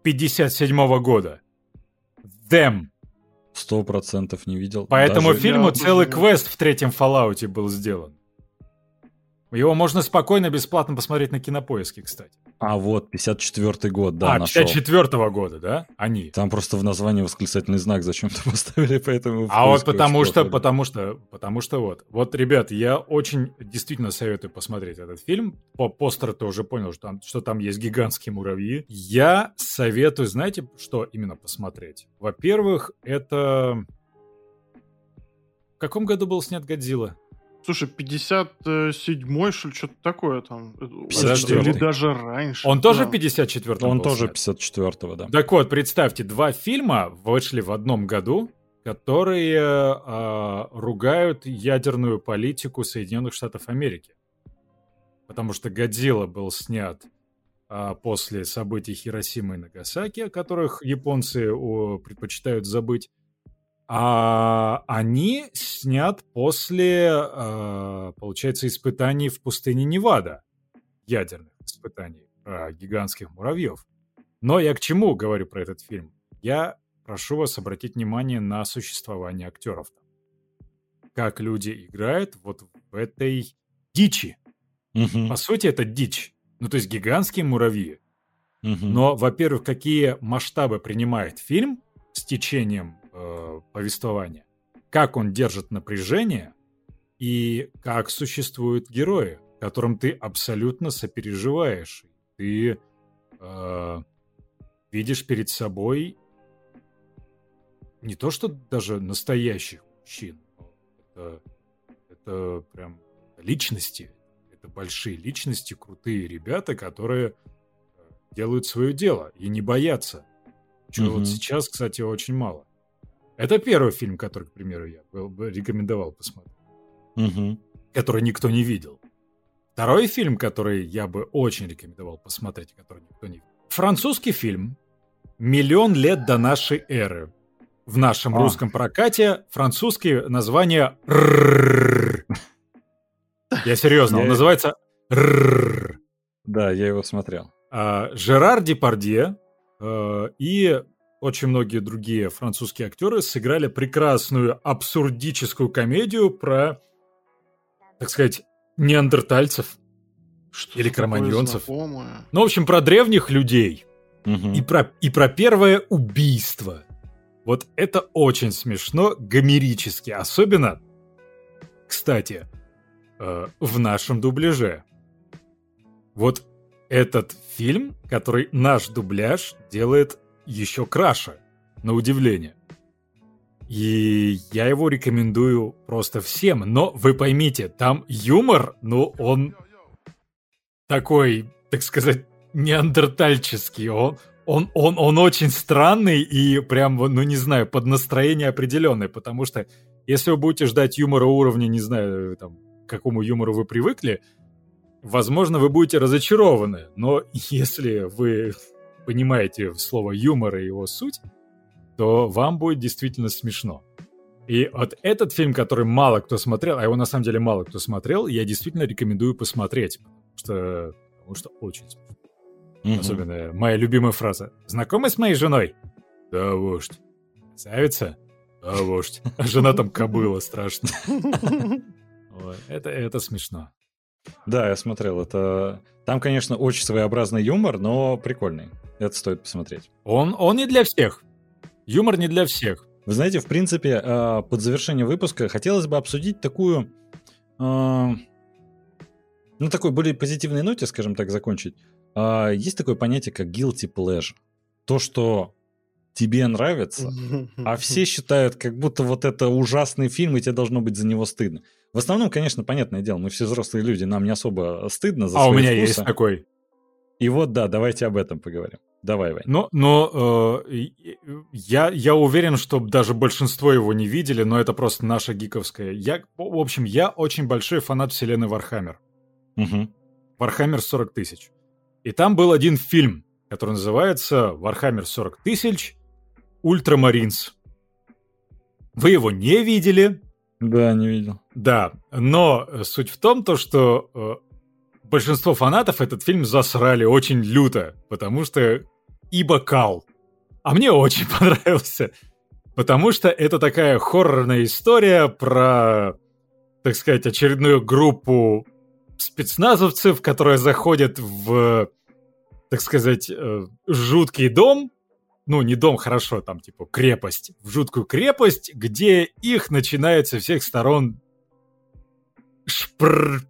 57 года? Them. Сто процентов не видел. По этому Даже- фильму я целый квест в третьем Fallout был сделан. Его можно спокойно, бесплатно посмотреть на кинопоиске, кстати. А вот, 54-й год, да, а, нашел. 54 года, да? Они. Там просто в названии восклицательный знак зачем-то [LAUGHS] поставили, поэтому... А вот потому что, плохо. потому что, потому что вот. Вот, ребят, я очень действительно советую посмотреть этот фильм. По постеру ты уже понял, что там, что там есть гигантские муравьи. Я советую, знаете, что именно посмотреть? Во-первых, это... В каком году был снят «Годзилла»? Слушай, 57-й, что ли, что-то такое там. Э, 54-й. Или даже раньше. Он тоже Да. в 54-м Он тоже снят? 54-го, да. Так вот, представьте, два фильма вышли в одном году, которые а, ругают ядерную политику Соединенных Штатов Америки. Потому что «Годзилла» был снят а, после событий Хиросимы и Нагасаки, о которых японцы о, предпочитают забыть. А они снят после, а, получается, испытаний в пустыне Невада. Ядерных испытаний про гигантских муравьев. Но я к чему говорю про этот фильм? Я прошу вас обратить внимание на существование актеров. Как люди играют вот в этой дичи. Мгм, По сути, это дичь. Ну, то есть гигантские муравьи. мгм. Но, во-первых, какие масштабы принимает фильм с течением э, повествования, как он держит напряжение и как существуют герои, которым ты абсолютно сопереживаешь. Ты э, видишь перед собой не то, что даже настоящих мужчин, это, это прям личности, это большие личности, крутые ребята, которые э, делают свое дело и не боятся. Чего Мгм. вот сейчас, кстати, очень мало. Это первый фильм, который, к примеру, я был бы рекомендовал посмотреть, Мгм. который никто не видел. Второй фильм, который я бы очень рекомендовал посмотреть, который никто не видел. Французский фильм «Миллион лет до нашей эры». в нашем А. русском прокате французские названия. Я серьезно, он называется. Да, я его смотрел. Жерар Депардье и очень многие другие французские актеры сыграли прекрасную абсурдическую комедию про, так сказать, неандертальцев. Что Или кроманьонцев. Ну, в общем, про древних людей. Мгм. И про, и про первое убийство. Вот это очень смешно, гомерически. Особенно, кстати, э, в нашем дубляже. Вот этот фильм, который наш дубляж делает еще краше, на удивление. И я его рекомендую просто всем. Но вы поймите, там юмор, ну, он такой, так сказать, неандертальческий. Он, он, он, он очень странный и прям, ну не знаю, под настроение определенное, потому что если вы будете ждать юмора уровня, не знаю, там, к какому юмору вы привыкли, возможно, вы будете разочарованы. Но [LAUGHS] если вы понимаете слово юмор и его суть, то вам будет действительно смешно. И вот этот фильм, который мало кто смотрел, а его на самом деле мало кто смотрел, я действительно рекомендую посмотреть, потому что, потому что очень смешно. Мгм. Особенно моя любимая фраза. Знакомы с моей женой? Да, вождь. Красавица? Да, вождь. А жена там кобыла страшно. Это, это смешно. Да, я смотрел. Это там, конечно, очень своеобразный юмор, но прикольный. Это стоит посмотреть. Он, он не для всех. Юмор не для всех. Вы знаете, в принципе, э, под завершение выпуска хотелось бы обсудить такую, э, ну, такой более позитивной ноте, скажем так, закончить. А, Есть такое понятие, как guilty pleasure. То, что тебе нравится, а все [LAUGHS] считают, как будто вот это ужасный фильм, и тебе должно быть за него стыдно. В основном, конечно, понятное дело, мы все взрослые люди, нам не особо стыдно за А у меня вкусы. есть такой. И вот, да, давайте об этом поговорим. Давай, Вань. Но, но э, я, я уверен, что даже большинство его не видели, но это просто наша гиковская. Я, в общем, я очень большой фанат вселенной Warhammer. Мгм. Warhammer 40 тысяч. И там был один фильм, который называется Warhammer 40 тысяч Ultramarines. Вы его не видели, Да, не видел. да, но э, суть в том, то, что э, большинство фанатов этот фильм засрали очень люто, потому что ибо кал. А мне очень [LAUGHS] понравился, потому что это такая хоррорная история про, так сказать, очередную группу спецназовцев, которые заходят в, так сказать, э, жуткий дом, ну, не дом, хорошо, там, типа, крепость, в жуткую крепость, где их начинает со всех сторон шпр...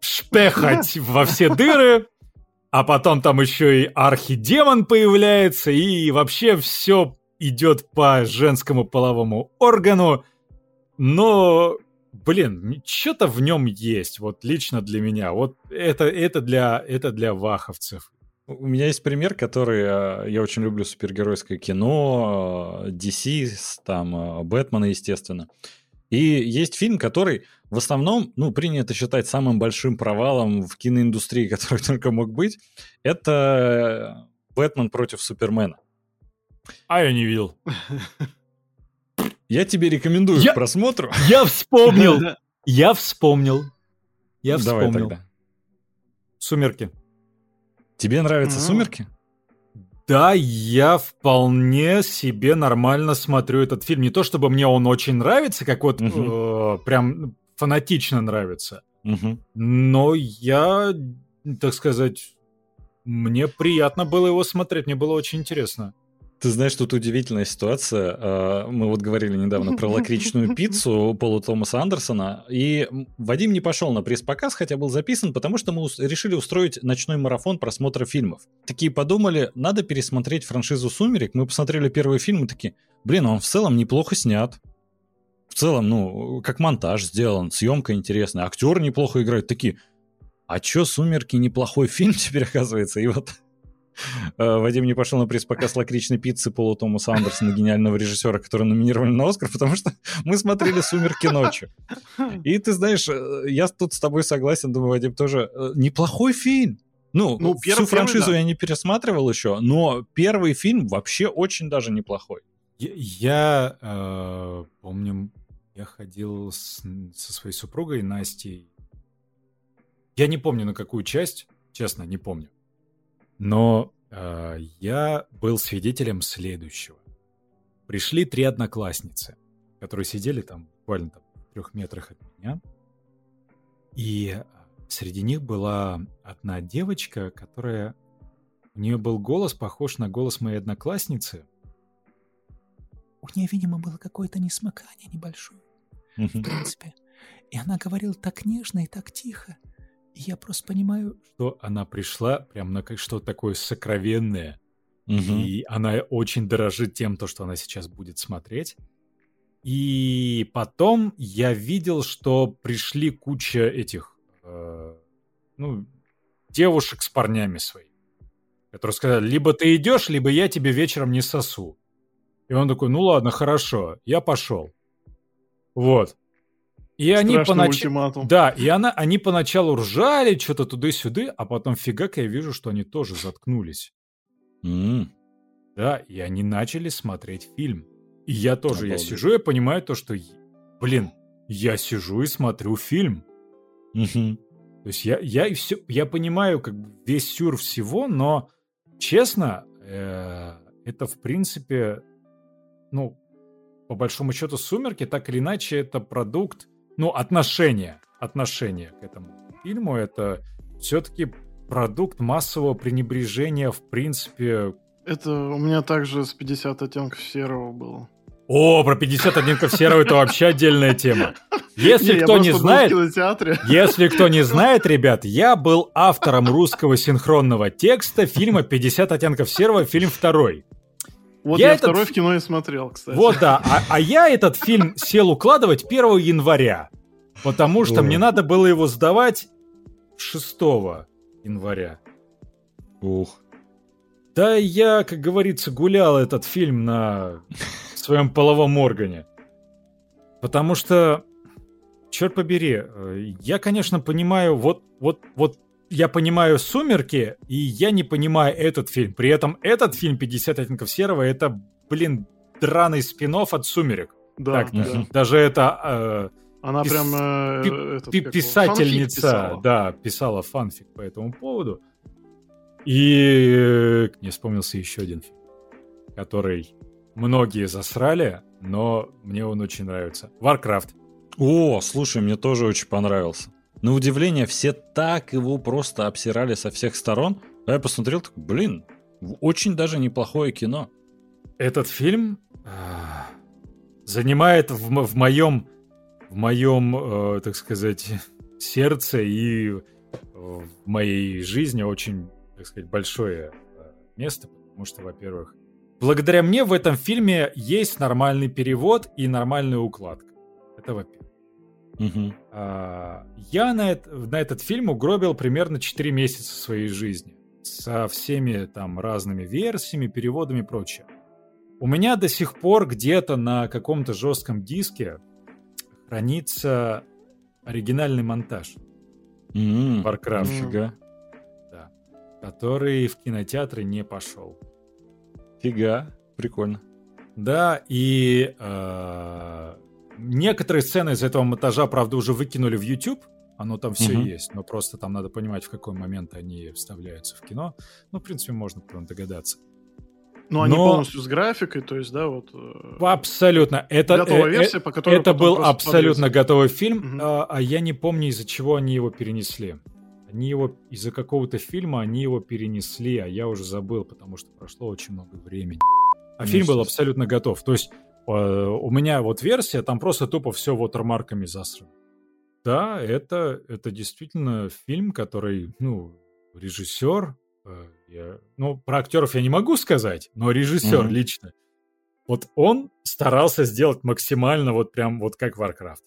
шпехать во все дыры, а потом там еще и архидемон появляется, и вообще все идет по женскому половому органу, но, блин, что-то в нем есть, вот лично для меня, вот это, это, для, это для ваховцев. У меня есть пример, который... э, Я очень люблю супергеройское кино, э, DC, там, э, Бэтмена, естественно. И есть фильм, который в основном, ну, принято считать самым большим провалом в киноиндустрии, [LAUGHS] который только мог быть. Это «Бэтмен против Супермена». А я не видел. Я тебе рекомендую Я- к просмотру. Я вспомнил! Я вспомнил. Я Давай вспомнил. тогда. Сумерки. Тебе нравятся. «Сумерки»? Да, я вполне себе нормально смотрю этот фильм. Не то чтобы мне он очень нравится, как вот Мгм. э, прям фанатично нравится, Мгм. но я, так сказать, мне приятно было его смотреть, мне было очень интересно. Ты знаешь, тут удивительная ситуация. А, Мы вот говорили недавно про лакричную [LAUGHS] пиццу Пола Томаса Андерсона, и Вадим не пошел на пресс-показ, хотя был записан, потому что мы решили устроить ночной марафон просмотра фильмов. Такие подумали, надо пересмотреть франшизу «Сумерек». Мы посмотрели первый фильм и такие, блин, он в целом неплохо снят. В целом, ну, как монтаж сделан, съемка интересная, актер неплохо играет. Такие, а чё «Сумерки» неплохой фильм теперь оказывается? И вот Вадим не пошел на пресс-показ лакричной пиццы Пола Томаса Андерсона, гениального режиссера, который номинировали на Оскар, потому что [LAUGHS] мы смотрели «Сумерки ночью». И ты знаешь, э, я тут с тобой согласен, думаю, Вадим тоже. э, Неплохой фильм. Ну, Ну, всю первый- франшизу первый, да. я не пересматривал еще, но первый фильм вообще очень даже неплохой. Я, я, э, помню, я ходил с- со своей супругой Настей. Я не помню на какую часть, честно, не помню. Но э, я был свидетелем следующего. Пришли три одноклассницы, которые сидели там буквально там, в трех метрах от меня. И э, среди них была одна девочка, которая... У нее был голос, похож на голос моей одноклассницы. У нее, видимо, было какое-то несмыкание небольшое, в принципе. И она говорила так нежно и так тихо. Я просто понимаю, что она пришла прям на что-то такое сокровенное. Мгм. И она очень дорожит тем, то, что она сейчас будет смотреть. И потом я видел, что пришли куча этих, э, ну, девушек с парнями своими, которые сказали, либо ты идешь, либо я тебе вечером не сосу. И он такой, ну ладно, хорошо, я пошел. Вот. И они Страшный понач... ультиматум. Да, и она, они поначалу ржали, что-то туда-сюда, а потом фигак я вижу, что они тоже заткнулись. М. Да, и они начали смотреть фильм. И я тоже, я Обалдеть. сижу, я понимаю то, что, блин, я сижу и смотрю фильм. Мгм. То есть я, я, и все, я понимаю как бы весь сюр всего, но честно, э, это в принципе, ну, по большому счету, «Сумерки» так или иначе это продукт, ну, отношения, отношения к этому фильму. Это все-таки продукт массового пренебрежения, в принципе, Это у меня также с 50 оттенков серого было. О, про 50 оттенков серого это вообще отдельная тема. [LAUGHS] Если я кто не знает, если кто не [LAUGHS] знает, ребят, я был автором русского синхронного текста фильма «50 оттенков серого», фильм второй. Вот Я я, этот второй в кино и смотрел, кстати. Вот да, а, а я этот фильм сел укладывать 1 января, потому что О. мне надо было его сдавать 6 января. Ух. Да я, как говорится, гулял этот фильм на своем половом органе. Потому что, черт побери, э, я, конечно, понимаю, вот, вот, вот я понимаю «Сумерки», и я не понимаю этот фильм. При этом этот фильм «50 оттенков серого» — это, блин, драный спин от «Сумерек». Да, Так, да. Даже это Она пис- прям э, пи- этот, пи- писательница, писала. да, писала фанфик по этому поводу. И э, мне вспомнился еще один фильм, который многие засрали, но мне он очень нравится. Warcraft. О, слушай, мне тоже очень понравился. На удивление, все так его просто обсирали со всех сторон. А я посмотрел, так, блин, очень даже неплохое кино. Этот фильм а, занимает в, в моем, в моем, э, так сказать, [LAUGHS] сердце и в моей жизни очень, так сказать, большое э, место, потому что, во-первых, благодаря мне в этом фильме есть нормальный перевод и нормальная укладка. Это во-первых. Мгм. А, Я на, эт- на этот фильм угробил примерно 4 месяца своей жизни. Со всеми там разными версиями, переводами и прочее. У меня до сих пор где-то на каком-то жестком диске хранится оригинальный монтаж, М, Warcraft. Нифига. да, который в кинотеатры не пошел. Фига. Прикольно. Да, и э, некоторые сцены из этого монтажа, правда, уже выкинули в YouTube. Оно там все Мгм. есть, но просто там надо понимать, в какой момент они вставляются в кино. Ну, в принципе, можно прям догадаться. Ну, они Но- полностью с графикой, то есть, да, вот... э, Абсолютно. Это, Готовая э, версия, по которой это был абсолютно подвесят. готовый фильм, Мгм. а, а я не помню, из-за чего они его перенесли. Они его из-за какого-то фильма они его перенесли, а я уже забыл, потому что прошло очень много времени. А Ну, фильм был абсолютно готов. То есть у меня вот версия, там просто тупо все вотермарками засрано. Да, это, это действительно фильм, который, ну, режиссер, э, я- ну, про актеров я не могу сказать, но режиссер Мгм. лично, вот он старался сделать максимально вот прям вот как Warcraft.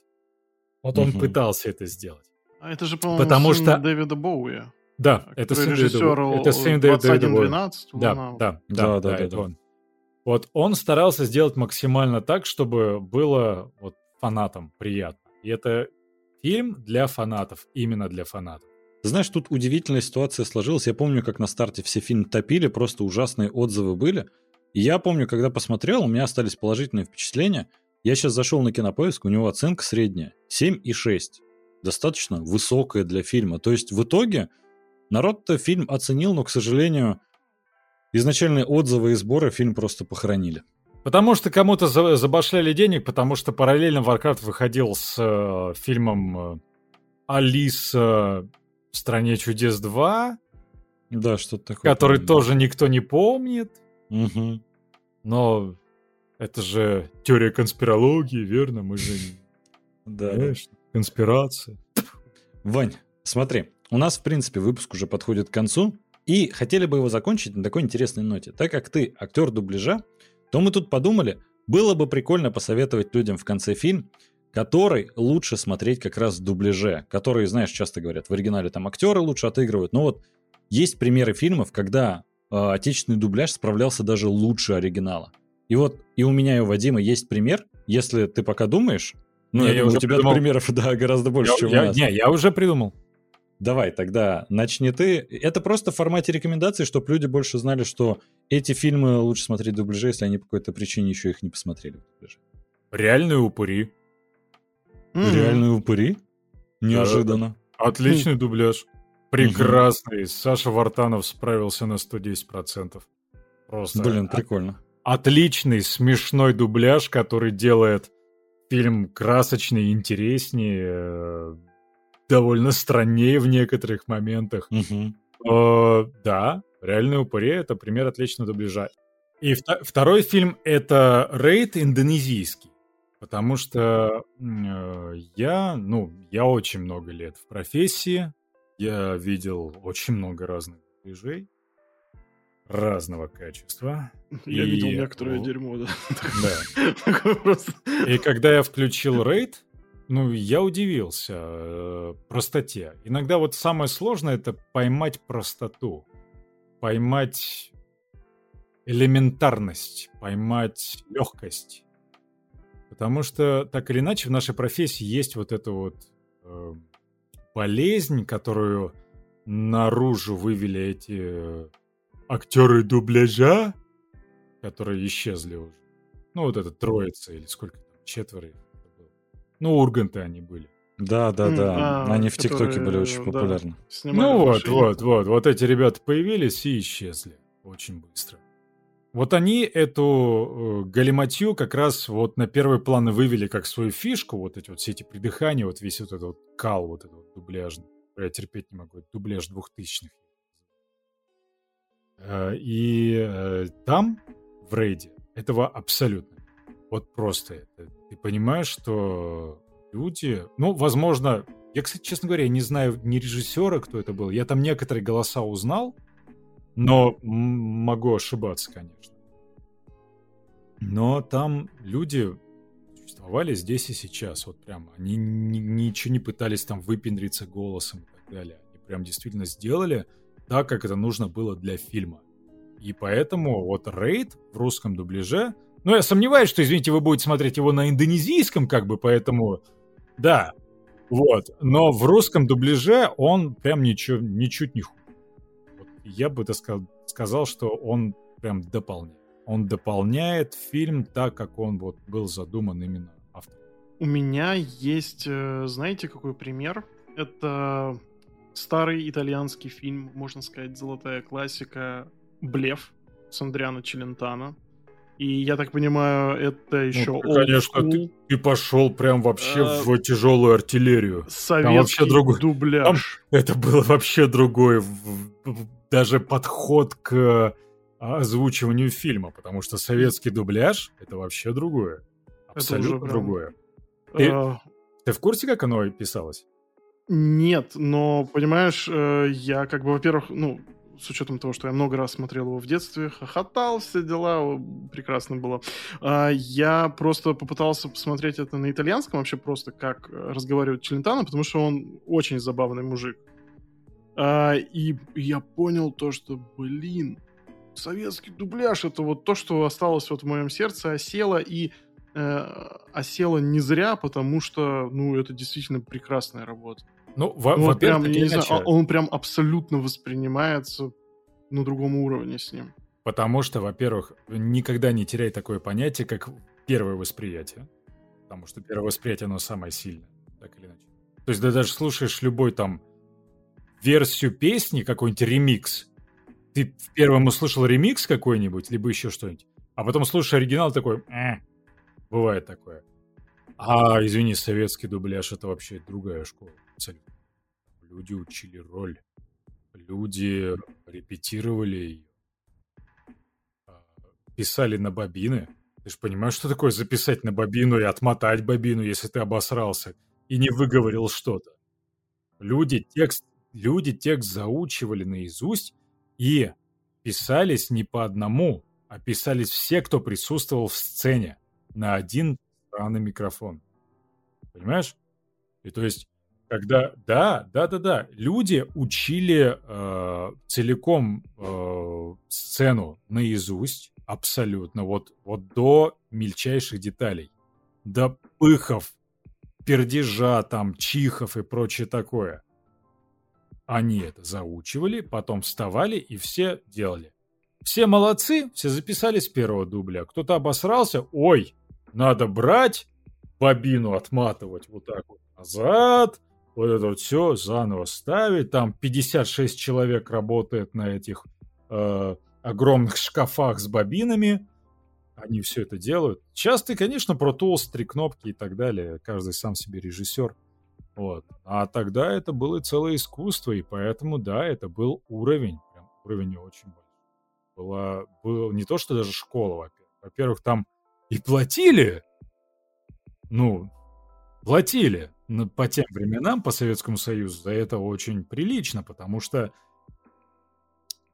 Вот он Мгм. пытался это сделать. А это же, по-моему, Потому сын что- Дэвида Боуи. Да, это который сын режиссер Дэвида- это сын Дэвида- Боуи. 2112. Да, да, да, Да, да, да, да, это он. Вот он старался сделать максимально так, чтобы было вот фанатам приятно. И это фильм для фанатов, именно для фанатов. Знаешь, тут удивительная ситуация сложилась. Я помню, как на старте все фильм топили, просто ужасные отзывы были. И я помню, когда посмотрел, у меня остались положительные впечатления. Я сейчас зашел на кинопоиск, у него оценка средняя 7,6. Достаточно высокая для фильма. То есть в итоге народ-то фильм оценил, но, к сожалению, изначальные отзывы и сборы фильм просто похоронили. Потому что кому-то за- забашляли денег, потому что параллельно Warcraft выходил с э, фильмом э, Алиса в стране чудес 2, Да, что-то такое. который помню. тоже никто не помнит. Мгм. Но это же теория конспирологии, верно? Мы же, [LAUGHS] Да. конспирация. Вань, смотри, у нас, в принципе, выпуск уже подходит к концу, и хотели бы его закончить на такой интересной ноте. Так как ты актер дубляжа, то мы тут подумали, было бы прикольно посоветовать людям в конце фильм, который лучше смотреть как раз в дубляже, которые, знаешь, часто говорят, в оригинале там актеры лучше отыгрывают, но вот есть примеры фильмов, когда э, отечественный дубляж справлялся даже лучше оригинала. И вот и у меня, и у Вадима есть пример, если ты пока думаешь, ну, Не, я я думаю, у тебя придумал. примеров, [LAUGHS] да, гораздо больше, Я- чем у я- нас. не, я уже придумал. Давай, тогда начни ты. Это просто в формате рекомендаций, чтобы люди больше знали, что эти фильмы лучше смотреть в дубляже, если они по какой-то причине еще их не посмотрели в дубляже. Реальные упыри. Мгм. Реальные упыри? Неожиданно. Отличный дубляж. Прекрасный. Саша Вартанов справился на 110%. Просто Блин, прикольно. отличный, смешной дубляж, который делает фильм красочнее, интереснее, э, довольно страннее в некоторых моментах. Мгм. Э, да, «Реальные упыри» — это пример отличного дубляжа. И вто- второй фильм — это «Рейд» индонезийский. Потому что э, я, ну, я очень много лет в профессии, я видел очень много разных дубляжей разного качества. [LAUGHS] Я И- видел некоторое о. дерьмо, да. [LAUGHS] И когда я включил рейд, ну, я удивился э, простоте. Иногда вот самое сложное это поймать простоту, поймать элементарность, поймать легкость. Потому что так или иначе в нашей профессии есть вот эта вот э, болезнь, которую наружу вывели эти э, актеры дубляжа, которые исчезли уже. Ну, вот эта троица, или сколько там, четверо. Ну, Урганты они были. Да, да, да. а, Они в ТикТоке были очень да. популярны. Снимали ну, вот, вот, вот. Вот эти ребята появились и исчезли очень быстро. Вот они эту э, галиматью как раз вот на первый план и вывели как свою фишку, вот эти вот все эти придыхания, вот весь вот этот вот кал, вот этот вот дубляжный. Я терпеть не могу, это дубляж двухтысячных. Э, И э, там, в рейде, этого абсолютно. Вот просто это. Ты понимаешь, что люди... Ну, возможно... Я, кстати, честно говоря, не знаю ни режиссера, кто это был. Я там некоторые голоса узнал, но могу ошибаться, конечно. Но там люди существовали здесь и сейчас. Вот прям они ни- ничего не пытались там выпендриться голосом и так далее. Они прям действительно сделали так, как это нужно было для фильма. И поэтому вот рейд в русском дубляже... Ну, я сомневаюсь, что, извините, вы будете смотреть его на индонезийском, как бы, поэтому... Да, вот. Но в русском дубляже он прям ничего, ничуть не хуже. Я бы так сказал, сказал, что он прям дополняет. Он дополняет фильм так, как он вот был задуман именно автором. У меня есть, э, знаете, какой пример? Это старый итальянский фильм, можно сказать, золотая классика «Блеф» с Андриано Челентано. И я так понимаю, это еще Ну, конечно, ты, ты пошел прям вообще Э, в тяжелую артиллерию. советский вообще другой- дубляж. Это было вообще другой даже подход к озвучиванию фильма, потому что советский дубляж — это вообще другое. Абсолютно прям- другое. ты- Э, Ты в курсе, как оно писалось? Нет, но, понимаешь, э, я как бы, во-первых, ну, с учетом того, что я много раз смотрел его в детстве, хохотал, все дела, прекрасно было. А, Я просто попытался посмотреть это на итальянском, вообще просто как разговаривает Челентано, потому что он очень забавный мужик. А, И я понял то, что, блин, советский дубляж это вот то, что осталось вот в моем сердце, осело и э, осело не зря, потому что, ну, это действительно прекрасная работа. Ну, во- Ну, прям, не знаю, а- он прям абсолютно воспринимается на другом уровне с ним. Потому что, во-первых, никогда не теряй такое понятие, как первое восприятие. Потому что первое восприятие, оно самое сильное, так или иначе. То есть, ты даже слушаешь любой там версию песни, какой-нибудь ремикс, ты в первом услышал ремикс какой-нибудь, либо еще что-нибудь, а потом слушаешь оригинал такой, «Э». бывает такое. А, извини, советский дубляж это вообще другая школа. Абсолютно. Люди учили роль. Люди репетировали ее. А, Писали на бобины. Ты же понимаешь, что такое записать на бобину и отмотать бобину, если ты обосрался и не выговорил что-то. Люди текст, люди текст заучивали наизусть и писались не по одному, а писались все, кто присутствовал в сцене на один странный микрофон. Понимаешь? И то есть, когда... Да, да, да, да. Люди учили э, целиком э, сцену наизусть, абсолютно, вот, вот до мельчайших деталей. До пыхов, пердежа, там, чихов и прочее такое. Они это заучивали, потом вставали и все делали. Все молодцы, все записали с первого дубля. Кто-то обосрался, ой, надо брать, бобину отматывать вот так вот назад, вот это вот все заново ставить. Там 56 человек работает на этих э, огромных [LAUGHS] шкафах с бобинами. Они все это делают. Сейчас ты, конечно, Pro Tools, три кнопки и так далее. Каждый сам себе режиссер. Вот. А тогда это было целое искусство, и поэтому, да, это был уровень. Прям уровень очень большой. Было не то, что даже школа, во-первых. Во-первых, там и платили. Ну, платили. По тем временам, по Советскому Союзу, это очень прилично, потому что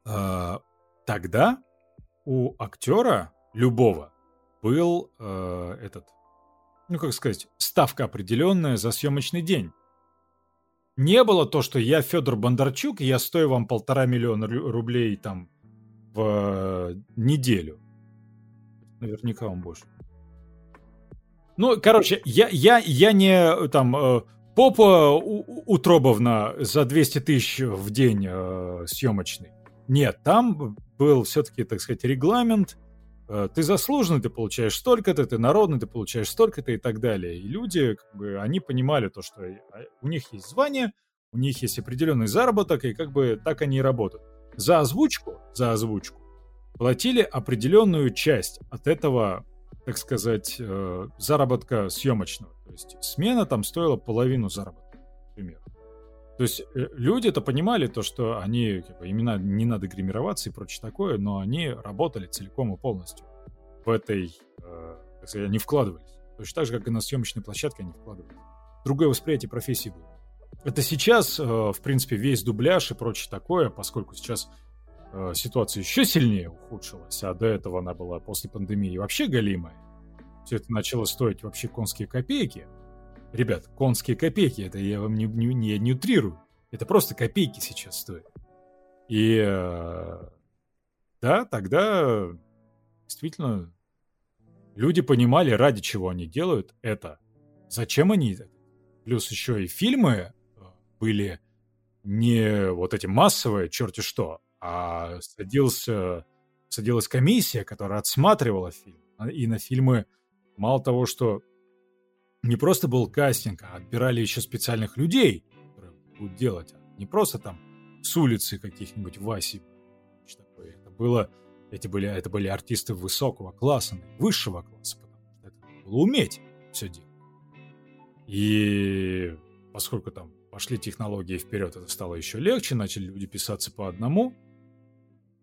э, тогда у актера любого был э, этот, ну как сказать, ставка определенная за съемочный день. Не было то, что я Федор Бондарчук, я стою вам полтора миллиона ру- рублей там в э, неделю. Наверняка он больше. Ну, короче, я, я, я не там э, Попа Утробовна за 200 тысяч в день э, съемочный. Нет, там был все-таки, так сказать, регламент. Э, Ты заслуженный, ты получаешь столько-то, ты народный, ты получаешь столько-то и так далее. И люди, как бы, они понимали то, что э, у них есть звание, у них есть определенный заработок, и как бы так они и работают. За озвучку, за озвучку платили определенную часть от этого, так сказать, э, заработка съемочного. То есть смена там стоила половину заработка, например. То есть э, люди это понимали, то, что они, бы, именно не надо гримироваться и прочее такое, но они работали целиком и полностью в этой, э, так сказать, они вкладывались. Точно так же, как и на съемочной площадке они вкладывались. Другое восприятие профессии было. Это сейчас, э, в принципе, весь дубляж и прочее такое, поскольку сейчас э, ситуация еще сильнее ухудшилась, а до этого она была после пандемии вообще галимая. Все это начало стоить вообще конские копейки. Ребят, конские копейки, это я вам не, не, не, не утрирую. Это просто копейки сейчас стоят. И э, да, тогда действительно люди понимали, ради чего они делают это. Зачем они это? Плюс еще и фильмы э, были не вот эти массовые, черти что, а садился, садилась комиссия, которая отсматривала фильм. А- И на фильмы мало того, что не просто был кастинг, а отбирали еще специальных людей, которые будут делать. а Не просто там с улицы каких-нибудь Васи. Это было, эти были, это были артисты высокого класса, высшего класса, потому что это было уметь все делать. И поскольку там пошли технологии вперед, это стало еще легче, начали люди писаться по одному.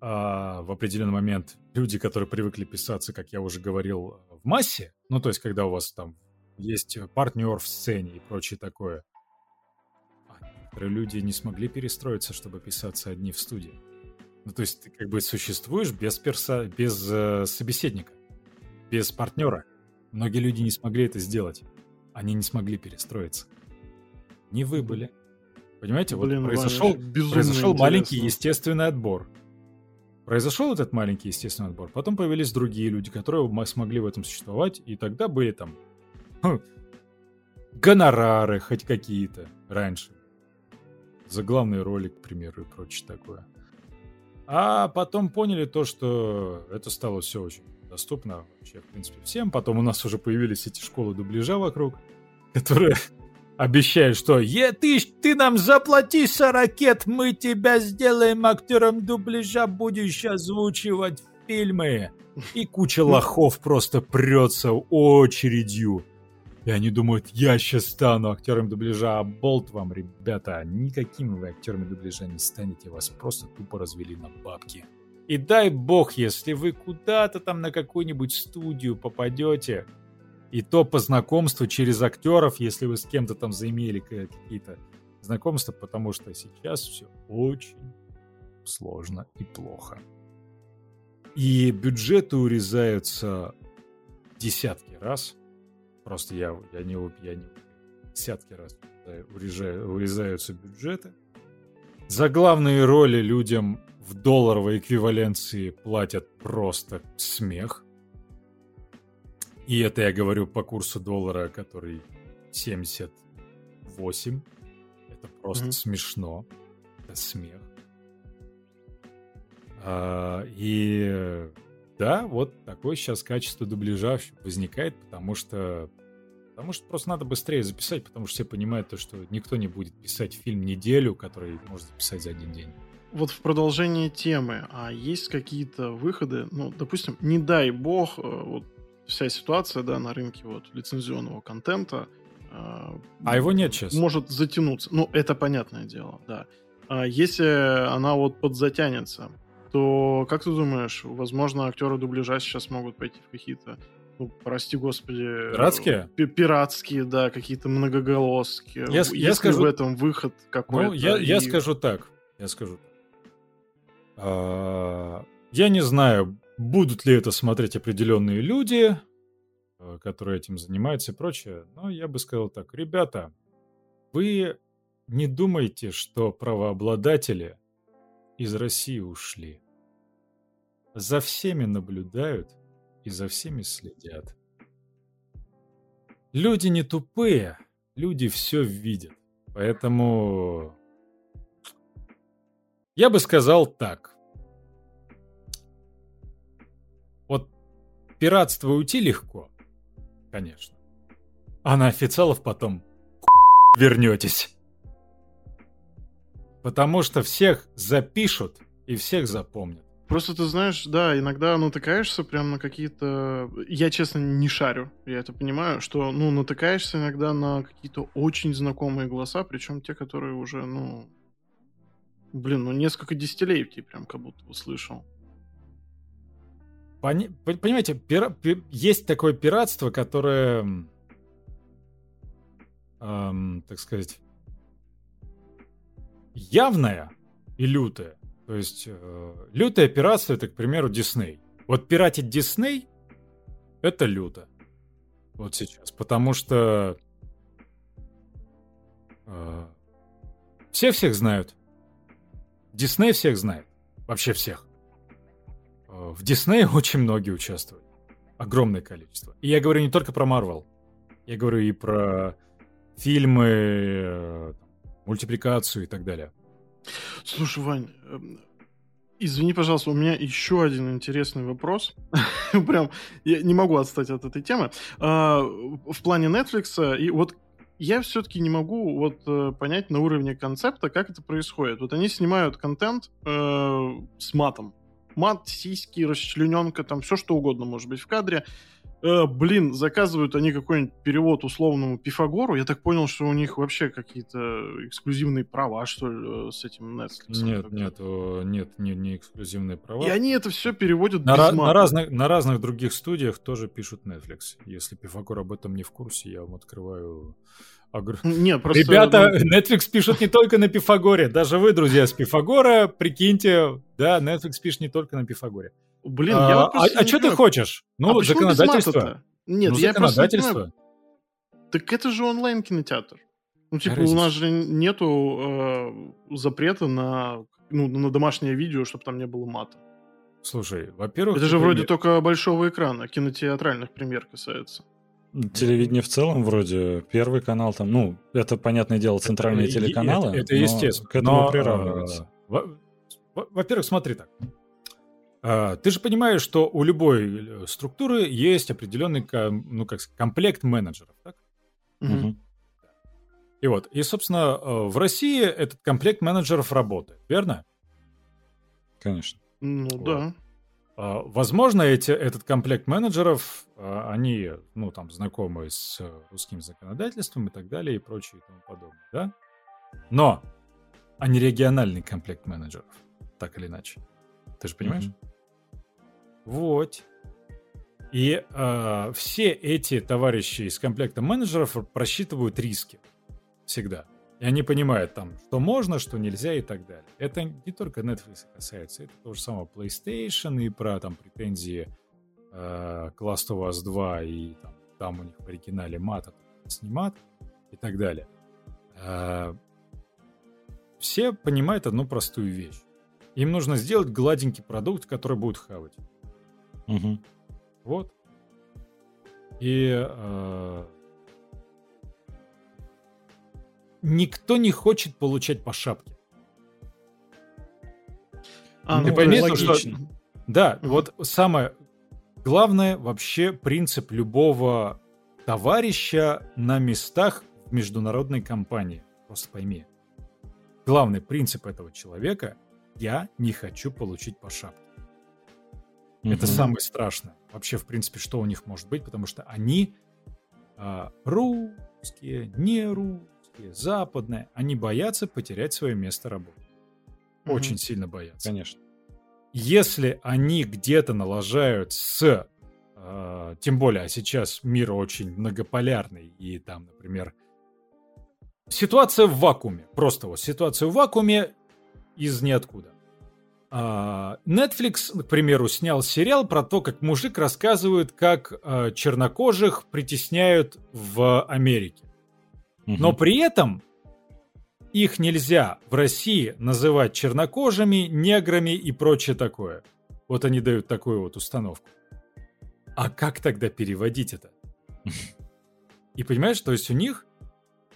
А в определенный момент люди, которые привыкли писаться, как я уже говорил, в массе, ну то есть когда у вас там есть партнер в сцене и прочее такое, а некоторые люди не смогли перестроиться, чтобы писаться одни в студии. Ну то есть ты как бы существуешь без, перса... без э, собеседника, без партнера. Многие люди не смогли это сделать. Они не смогли перестроиться. Не вы были. Понимаете, Блин, вот Ваня, произошел, произошел маленький естественный отбор. Произошел этот маленький естественный отбор. Потом появились другие люди, которые смогли в этом существовать, и тогда были там хм, гонорары хоть какие-то раньше. За главные роли, к примеру, и прочее такое. А потом поняли то, что это стало все очень доступно вообще, в принципе, всем. Потом у нас уже появились эти школы дубляжа вокруг, [LAUGHS] которые обещают, что е, ты, ты нам заплати 40 мы тебя сделаем актером дубляжа, будешь озвучивать фильмы. И куча лохов просто прется очередью. И они думают, я сейчас стану актером дубляжа, а болт вам, ребята, никакими вы актерами дубляжа не станете, вас просто тупо развели на бабки. И дай бог, если вы куда-то там на какую-нибудь студию попадете, и то по знакомству через актеров, если вы с кем-то там заимели какие-то знакомства, потому что сейчас все очень сложно и плохо. И бюджеты урезаются десятки раз. Просто я, я не, я не десятки раз урезаю, урезаются бюджеты. За главные роли людям в долларовой эквиваленции платят просто смех. И это я говорю по курсу доллара, который 78. Это просто mm-hmm. смешно. Это смех. А, и да, вот такое сейчас качество дубляжа возникает, потому что Потому что просто надо быстрее записать, потому что все понимают то, что никто не будет писать фильм неделю, который может записать за один день. Вот в продолжении темы, а есть какие-то выходы, ну, допустим, не дай бог, э, вот вся ситуация, да, на рынке вот лицензионного контента, э, а его нет сейчас. Может затянуться. Ну, это понятное дело, да. А если она вот подзатянется, то как ты думаешь, возможно, актеры дубляжа сейчас могут пойти в какие-то, ну, прости господи... Пиратские? Пиратские, да, какие-то многоголоские. Я, Есть я скажу... в этом выход какой-то? Ну, я, и... я скажу так. Я скажу так. А, я не знаю, будут ли это смотреть определенные люди, э, которые этим занимаются и прочее, но я бы сказал так. Ребята, вы не думайте, что правообладатели из России ушли за всеми наблюдают и за всеми следят. Люди не тупые, люди все видят. Поэтому я бы сказал так. Пиратство уйти легко, конечно. А на официалов потом [LAUGHS] вернетесь. Потому что всех запишут и всех запомнят. Просто ты знаешь, да, иногда натыкаешься прям на какие-то... Я, честно, не шарю, я это понимаю, что, ну, натыкаешься иногда на какие-то очень знакомые голоса, причем те, которые уже, ну... Блин, ну, несколько десятилетий прям как будто услышал. Пони... Понимаете, пира... пи... есть такое пиратство, которое, эм, так сказать, явное и лютое. То есть э, лютое пиратство это, к примеру, Дисней. Вот пиратить Дисней это люто. Вот сейчас. Потому что э, все всех знают. Дисней всех знает. Вообще всех. Э, в Диснее [LAUGHS] очень многие участвуют. Огромное количество. И я говорю не только про Марвел. Я говорю и про фильмы, э, мультипликацию и так далее. Слушай, Вань, эм, извини, пожалуйста, у меня еще один интересный вопрос. [LAUGHS] Прям я не могу отстать от этой темы. А, в плане Netflix, и вот я все-таки не могу вот э, понять на уровне концепта, как это происходит. Вот они снимают контент э, с матом. Мат, сиськи, расчлененка, там все что угодно может быть в кадре э, блин, заказывают они какой-нибудь перевод условному Пифагору, я так понял, что у них вообще какие-то эксклюзивные права, что ли, э, с этим Netflix. Нет, нет, нет, не, не эксклюзивные права. И они это все переводят на, на, разных, на разных других студиях тоже пишут Netflix. Если Пифагор об этом не в курсе, я вам открываю нет, просто... Ребята, Netflix пишут не только на Пифагоре. Даже вы, друзья, с Пифагора, прикиньте, да, Netflix пишет не только на Пифагоре. Блин, а, я вот А, а что ты хочешь? Ну, а законодательство. Нет, ну, я законодательство. Просто Так это же онлайн-кинотеатр. Ну, типа, Разница. у нас же нету э, запрета на, ну, на домашнее видео, чтобы там не было мата. Слушай, во-первых... Это же вроде не... только большого экрана, кинотеатральных премьер касается. Телевидение в целом вроде первый канал там, ну, это понятное дело центральные это, телеканалы. Это, это естественно. К этому но, приравнивается. Во- во-первых, смотри так. А, Ты же понимаешь, что у любой э, структуры есть определенный ну, как сказать, комплект менеджеров, так? Мгм. И вот, и, собственно, э, в России этот комплект менеджеров работает, верно? Конечно. Ну Вот. да. А, Возможно, эти, этот комплект менеджеров, а, они, ну, там, знакомы с э, русским законодательством и так далее, и прочее, и тому подобное, да? Но они региональный комплект менеджеров, так или иначе. Ты же понимаешь? Мгм. Вот. И э, все эти товарищи из комплекта менеджеров просчитывают риски всегда. И они понимают там, что можно, что нельзя и так далее. Это не только Netflix касается, это то же самое PlayStation и про там претензии э, к Last of Us 2 и там, там у них в оригинале мат, а тут не мат и так далее. Э, все понимают одну простую вещь. Им нужно сделать гладенький продукт, который будет хавать. Мгм. Вот. И э, никто не хочет получать по шапке. А, Ты ну, пойми, то что- Да, Мгм. вот самое главное вообще принцип любого товарища на местах в международной компании. Просто пойми. Главный принцип этого человека – я не хочу получить по шапке. Это Мгм. самое страшное. Вообще, в принципе, что у них может быть, потому что они а, русские, не русские, западные, они боятся потерять свое место работы. Очень сильно боятся. Конечно. Если они где-то налажают с... а, тем более, а сейчас мир очень многополярный, и там, например, ситуация в вакууме. Просто вот ситуация в вакууме из ниоткуда. А, Netflix, к примеру, снял сериал про то, как мужик рассказывает, как а, чернокожих притесняют в Америке. Но при этом их нельзя в России называть чернокожими, неграми и прочее такое. Вот они дают такую вот установку. А как тогда переводить это? [LAUGHS] И понимаешь, то есть у них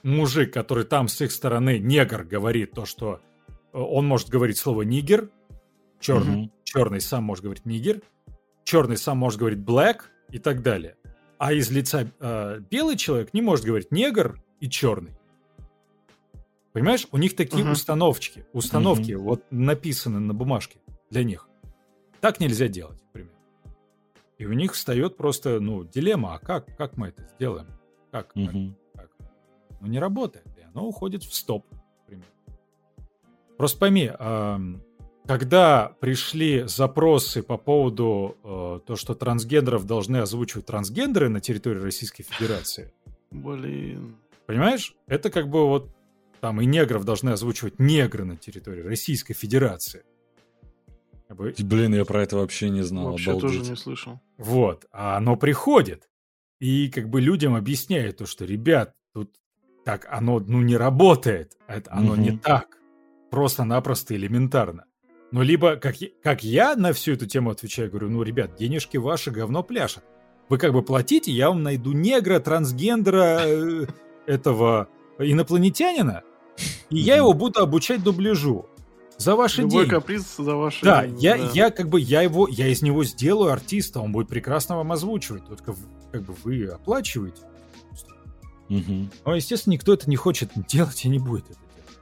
мужик, который там с их стороны негр говорит то, что э, он может говорить слово нигер, черный, Мгм. черный сам может говорить нигер, черный сам может говорить black и так далее. А из лица э, белый человек не может говорить негр и черный. Понимаешь, у них такие Ага. установочки, установки вот написаны на бумажке для них. Так нельзя делать, например. И у них встает просто, ну, дилемма, а как, как мы это сделаем? Как? как? Мгм. Ну, не работает, и оно уходит в стоп, например. Просто пойми, когда пришли запросы по поводу э, то, что трансгендеров должны озвучивать трансгендеры на территории Российской Федерации, Блин. Понимаешь, это как бы вот там и негров должны озвучивать негры на территории Российской Федерации. Как бы Блин, я про это вообще не знал. Вообще обалдеть. тоже не слышал. Вот, а оно приходит. И как бы людям объясняет то, что, ребят, тут так оно, ну, не работает. Это, оно не Мгм. так. Просто-напросто элементарно. Ну, либо, как, я- как я на всю эту тему отвечаю, говорю, ну, ребят, денежки ваши говно пляшут. Вы как бы платите, я вам найду негра, трансгендера, э, этого инопланетянина, и я его буду обучать дубляжу. За ваши Любой деньги. каприз за ваши... Да, я, да. я как бы, я его, я из него сделаю артиста, он будет прекрасно вам озвучивать, только как бы вы оплачиваете. Мгм. Но, естественно, никто это не хочет делать и не будет это делать.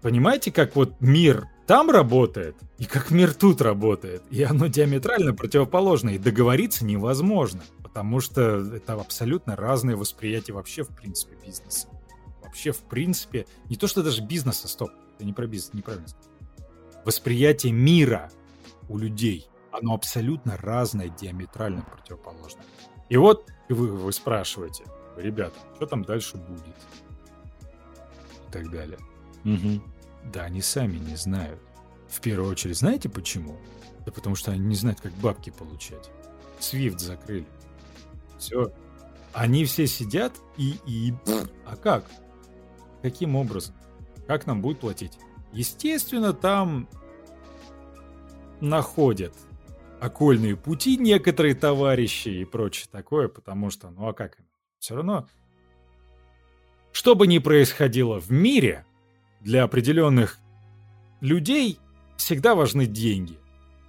Понимаете, как вот мир там работает, и как мир тут работает, и оно диаметрально противоположно, и договориться невозможно, потому что это абсолютно разное восприятие вообще, в принципе, бизнеса. Вообще, в принципе, не то, что даже бизнеса, стоп, это не про бизнес, неправильно. Восприятие мира у людей, оно абсолютно разное, диаметрально противоположное. И вот вы, вы спрашиваете, ребята, что там дальше будет? И так далее. Мгм. Да, они сами не знают. В первую очередь, знаете почему? Да потому что они не знают, как бабки получать. Свифт закрыли. Все. Они все сидят и... и... А как? Каким образом? Как нам будет платить? Естественно, там находят окольные пути некоторые товарищи и прочее такое, потому что, ну а как? Все равно, что бы ни происходило в мире, для определенных людей всегда важны деньги.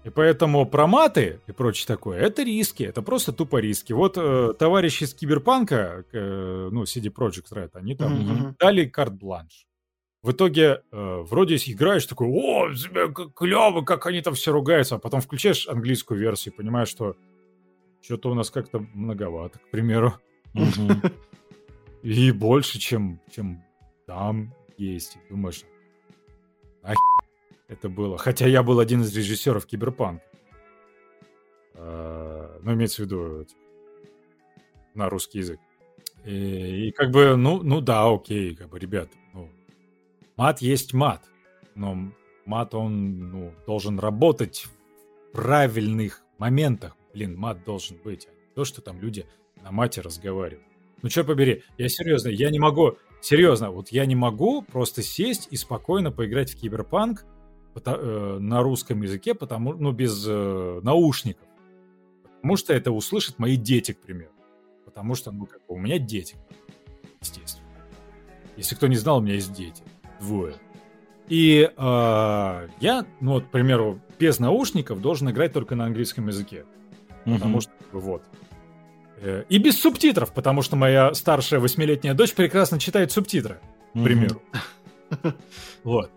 И поэтому про маты и прочее такое, это риски, это просто тупо риски. Вот э, товарищи из Киберпанка, э, ну, CD Projekt Red, они там Мгм. дали карт-бланш. В итоге э, вроде играешь такой, о, клево, как они там все ругаются, а потом включаешь английскую версию и понимаешь, что что-то у нас как-то многовато, к примеру. [LAUGHS] И больше, чем, чем там есть. Думаешь, нахер это было. Хотя я был один из режиссеров Киберпанка. Э, Ну, имеется в виду этих, на русский язык. И, и как бы, ну, ну да, окей, как бы, ребят, ну, мат есть мат, но мат, он, ну, должен работать в правильных моментах. Блин, мат должен быть, а не то, что там люди на мате разговаривают. Ну, что побери, я серьезно, я не могу, серьезно, вот я не могу просто сесть и спокойно поиграть в киберпанк на русском языке, потому, ну, без э, наушников. Потому что это услышат мои дети, к примеру. Потому что, ну, как бы, у меня дети, естественно. Если кто не знал, у меня есть дети. Двое. И э, я, ну, вот, к примеру, без наушников должен играть только на английском языке. Потому что, вот. Э, И без субтитров, потому что моя старшая восьмилетняя дочь прекрасно читает субтитры, к примеру. [LAUGHS] Вот.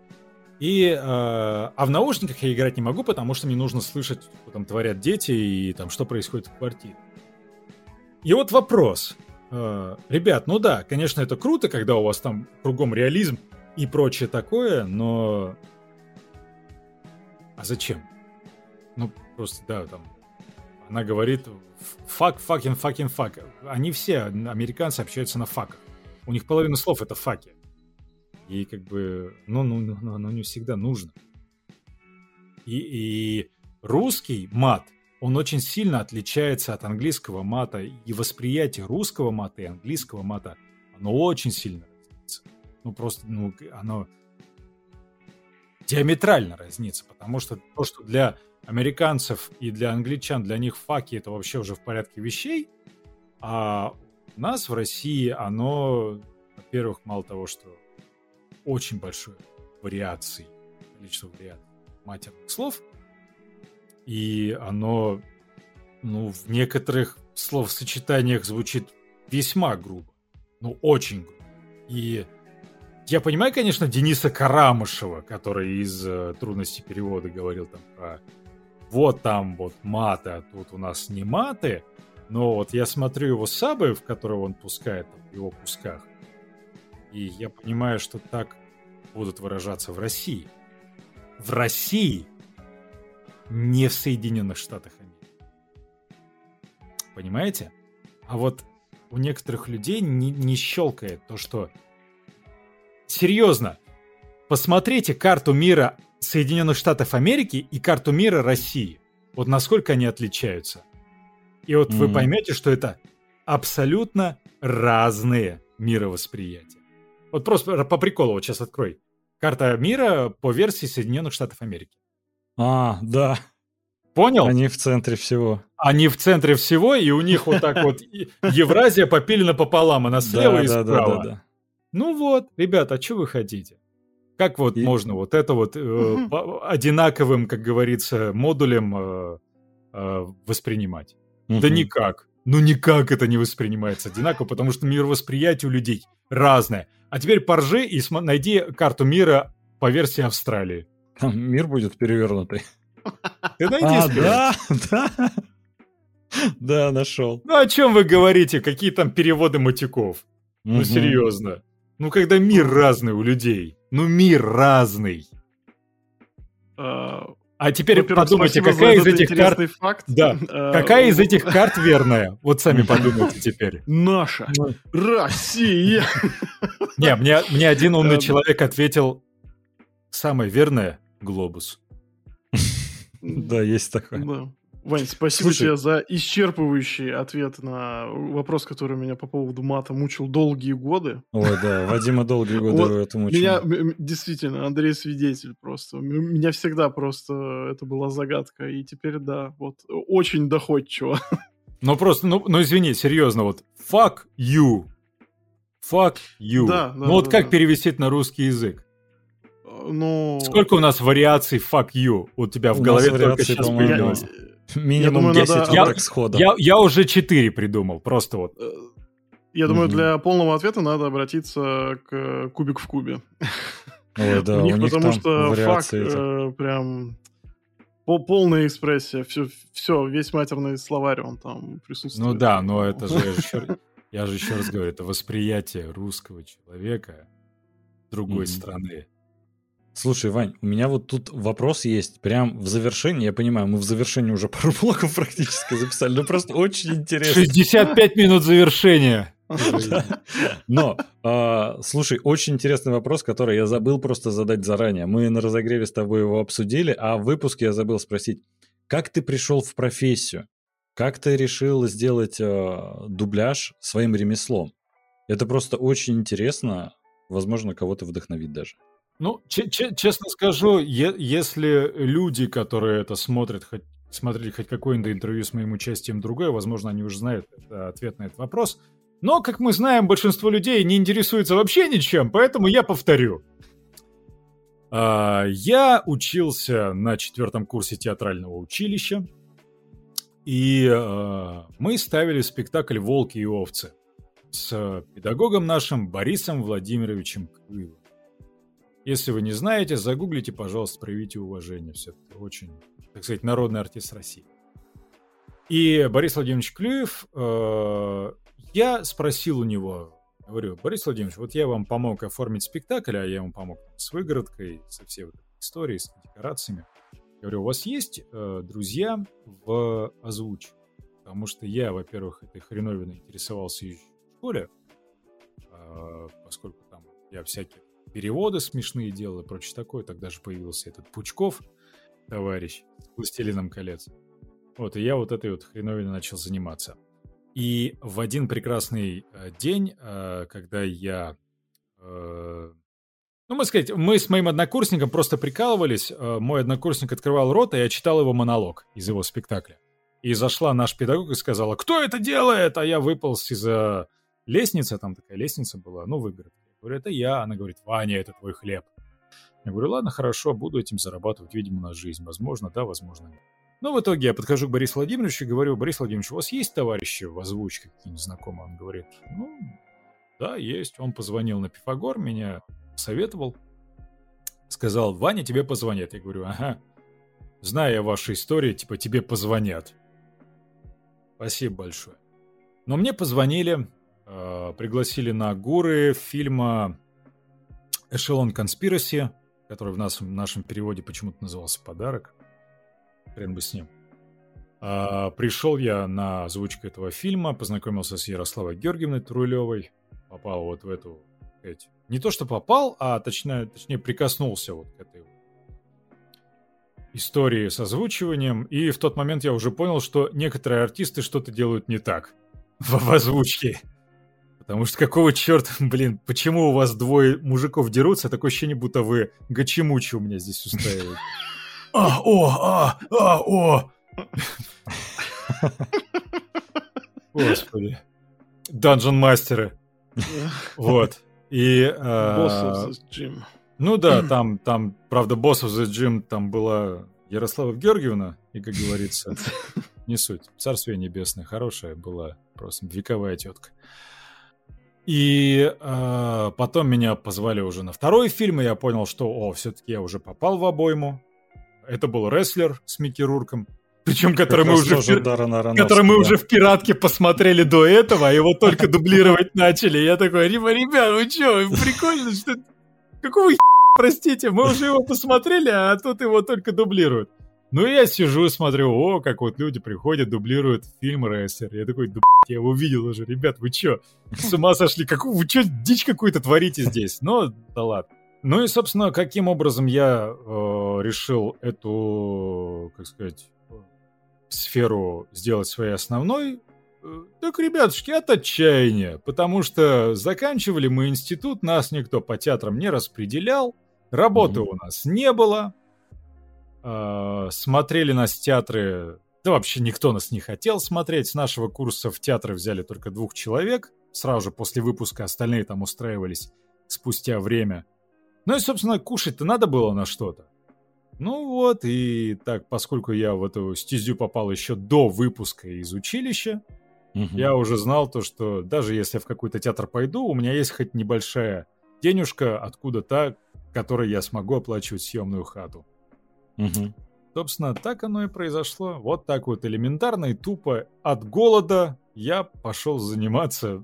И, э, а в наушниках я играть не могу, потому что мне нужно слышать, что там творят дети и там что происходит в квартире. И вот вопрос. Э, ребят, ну да, конечно, это круто, когда у вас там кругом реализм и прочее такое, но... А зачем? Ну, просто, да, там... Она говорит fuck, fucking, fucking, fuck. Они все, американцы, общаются на факах. У них половина слов это факи. И как бы, ну, ну, ну, оно не всегда нужно. И, и русский мат, он очень сильно отличается от английского мата. И восприятие русского мата и английского мата, оно очень сильно разнится. Ну, просто, ну, оно диаметрально разнится. Потому что то, что для американцев и для англичан, для них факи это вообще уже в порядке вещей, а у нас в России оно, во-первых, мало того, что очень большой вариаций, количество вариаций матерных слов, и оно, ну, в некоторых словосочетаниях звучит весьма грубо, ну, очень грубо. И я понимаю, конечно, Дениса Карамышева, который из э, «Трудностей перевода» говорил там про вот там вот маты, а тут у нас не маты, но вот я смотрю его сабы, в которые он пускает в его кусках, и я понимаю, что так будут выражаться в России. В России, не в Соединенных Штатах Америки. Понимаете? А вот у некоторых людей не, не щелкает то, что... Серьезно, посмотрите карту мира Соединенных Штатов Америки и карту мира России. Вот насколько они отличаются. И вот вы Мгм. поймете, что это абсолютно разные мировосприятия. Вот просто по приколу вот сейчас открой. Карта мира по версии Соединенных Штатов Америки. А, да, Понял? они в центре всего. Они в центре всего, и у них вот так [LAUGHS] вот Евразия попилена пополам, она слева Да, и да, да, справа. да, да. Ну вот, ребята, а что вы хотите? Как вот И- можно вот это вот э, Мгм. по- одинаковым, как говорится, модулем э, э, воспринимать? Да Мгм. никак. Ну никак это не воспринимается одинаково, потому что мировосприятие у людей разное. А теперь поржи и смо- найди карту мира по версии Австралии. Там мир будет перевернутый. Ты найди А, скорее. да, да. Да, нашел. Ну о чем вы говорите? Какие там переводы матюков? Ну Мгм. серьезно. Ну когда мир разный у людей. Ну мир разный. А, А теперь во-первых, подумайте, какая из этих карт... факт. Да. А, [LAUGHS] Какая из этих [LAUGHS] карт верная? Вот сами подумайте теперь. Наша Россия. [LAUGHS] Не, мне, мне один умный Эм. человек ответил, самое верное — глобус. Да, есть такое. Вань, спасибо Слушай. тебе за исчерпывающий ответ на вопрос, который меня по поводу мата мучил долгие годы. Ой, да, Вадима долгие годы Вот в этом Меня действительно, Андрей свидетель просто. Меня всегда просто это была загадка. И теперь, да, вот очень доходчиво. Ну просто, ну, ну извини, серьезно, вот fuck you. Fuck you. Да, да, ну вот да, как да. перевести это на русский язык? ну... Сколько у нас вариаций fuck you у тебя в У голове только сейчас появилось? Минимум думаю, 10 надо- Я- так сходу. Я, я уже 4 придумал, просто вот. Э, Я думаю, Мгм. для полного ответа надо обратиться к Кубик в Кубе. Ой, да, у них, потому там что фак вариации это- э, прям по- полная экспрессия. Все, все, весь матерный словарь он там присутствует. Ну да, но это же, я же еще, я же еще раз говорю, это восприятие русского человека другой Мгм. страны. Слушай, Вань, у меня вот тут вопрос есть. Прям в завершении, я понимаю, мы в завершении уже [LAUGHS] пару блоков практически записали, но просто очень интересно. 65 минут завершения. [LAUGHS] Но, а, слушай, очень интересный вопрос, который я забыл просто задать заранее. Мы на разогреве с тобой его обсудили, а в выпуске я забыл спросить, как ты пришел в профессию? Как ты решил сделать а, дубляж своим ремеслом? Это просто очень интересно, возможно, кого-то вдохновит даже. Ну, че- че- честно скажу, если люди, которые это смотрят, хоть, смотрели хоть какое-нибудь интервью с моим участием другое, возможно, они уже знают э, ответ на этот вопрос. Но, как мы знаем, большинство людей не интересуется вообще ничем, поэтому я повторю. А, Я учился на четвертом курсе театрального училища, и э, мы ставили спектакль «Волки и овцы» с педагогом нашим Борисом Владимировичем Клюевым. Если вы не знаете, загуглите, пожалуйста, проявите уважение. Все-таки очень, так сказать, народный артист России. И Борис Владимирович Клюев, э, я спросил у него, говорю, Борис Владимирович, вот я вам помог оформить спектакль, а я ему помог с выгородкой, со всей вот этой историей, с декорациями. Говорю, у вас есть э, друзья в озвучке? Потому что я, во-первых, этой хреновиной интересовался еще в школе, э, поскольку там я всякие переводы смешные делал и прочее такое. Тогда же появился этот Пучков, товарищ, с «Властелином колец». Вот, и я вот этой вот хреновиной начал заниматься. И в один прекрасный э, день, э, когда я... э, ну, мы сказать, мы с моим однокурсником просто прикалывались. мой однокурсник открывал рот, и я читал его монолог из его спектакля. И зашла наш педагог и сказала, кто это делает? А я выполз из-за лестницы, там такая лестница была, ну, выгород. Говорю, это я. Она говорит, Ваня, это твой хлеб. Я говорю, ладно, хорошо, буду этим зарабатывать, видимо, на жизнь. Возможно, да, возможно, нет. Ну, в итоге я подхожу к Борису Владимировичу и говорю, Борис Владимирович, у вас есть товарищи в озвучке какие-нибудь знакомые? Он говорит, ну, да, есть. Он позвонил на Пифагор, меня советовал. Сказал, Ваня, тебе позвонят. Я говорю, ага, зная ваши истории, типа, тебе позвонят. Спасибо большое. Но мне позвонили, э, пригласили на гуры фильма «Эшелон Конспираси», который в нашем, нашем переводе почему-то назывался «Подарок». Хрен бы с ним. А, пришел я на озвучку этого фильма, познакомился с Ярославой Георгиевной Трулевой, попал вот в эту, сказать, не то что попал, а точнее, точнее прикоснулся вот к этой истории с озвучиванием, и в тот момент я уже понял, что некоторые артисты что-то делают не так в, [LAUGHS] в озвучке. Потому что какого черта, [LAUGHS] блин, почему у вас двое мужиков дерутся? Такое ощущение, будто вы гачемучи у меня здесь устраиваете. А, о, а, а, о! Господи. Данжен мастеры. Вот. И... Боссов за Джим. ну да, [CLEARS THROAT] там, там, правда, боссов за Джим там была Ярослава Георгиевна, и, как говорится, не суть. Царствие небесное, хорошая была, просто вековая тетка. И э, потом меня позвали уже на второй фильм, и я понял, что, о, все-таки я уже попал в обойму. Это был рестлер с Микки Рурком, причем который мы уже... в который мы уже в «Пиратке» посмотрели до этого, а его только [LAUGHS] дублировать начали. Я такой, «Риба, ребят, вы что, прикольно, что... Какого простите, мы уже его посмотрели, а тут его только дублируют. Ну, и я сижу и смотрю, о, как вот люди приходят, дублируют фильм «Рестлер». Я такой, да, я его видел уже, ребят, вы чё, с ума сошли? Какую, вы чё, дичь какую-то творите здесь? Ну, да ладно. Ну и, собственно, каким образом я э, решил эту, как сказать, сферу сделать своей основной? Э, Так, ребятушки, от отчаяния, потому что заканчивали мы институт, нас никто по театрам не распределял, работы Мгм. у нас не было, э, смотрели нас театры, да вообще никто нас не хотел смотреть, с нашего курса в театры взяли только двух человек, сразу же после выпуска остальные там устраивались спустя время. Ну и, собственно, кушать-то надо было на что-то. Ну вот, и так, поскольку я в эту стезю попал еще до выпуска из училища, Мгм. я уже знал то, что даже если я в какой-то театр пойду, у меня есть хоть небольшая денежка откуда-то, которой я смогу оплачивать съемную хату. Мгм. Собственно, так оно и произошло. Вот так вот элементарно и тупо от голода я пошел заниматься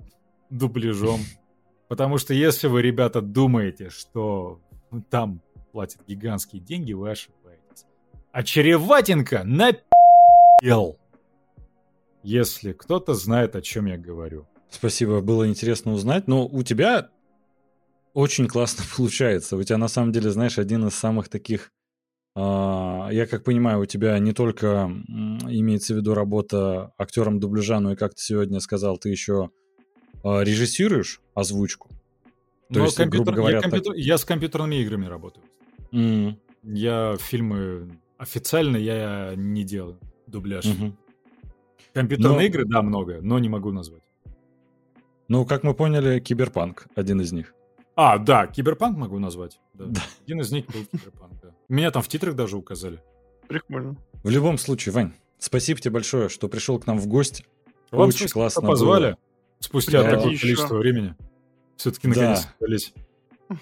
дубляжом. [LAUGHS] Потому что если вы, ребята, думаете, что там платят гигантские деньги, вы ошибаетесь. А Череватенко напил. Если кто-то знает, о чем я говорю. Спасибо, было интересно узнать. Но у тебя очень классно [LAUGHS] получается. У тебя на самом деле, знаешь, один из самых таких... а, я как понимаю, у тебя не только имеется в виду работа актером дубляжа, но и, как ты сегодня сказал, ты еще а, режиссируешь озвучку. То Но есть, грубо компьютер- говоря, я, так- компьютер- я с компьютерными играми работаю. М, Я фильмы официально я не делаю дубляж. мгм. Компьютерные Но- игры, да, много, но не могу назвать. Ну, как мы поняли, Киберпанк один из них. А, да, Киберпанк могу назвать. Да. Да. Один из них был Киберпанк, да. Меня там в титрах даже указали. Прикольно. В любом случае, Вань, спасибо тебе большое, что пришел к нам в гости. Вам Очень классно позвали. было. Спустя Да. такое Еще. количество времени. Все-таки Да. наконец собрались.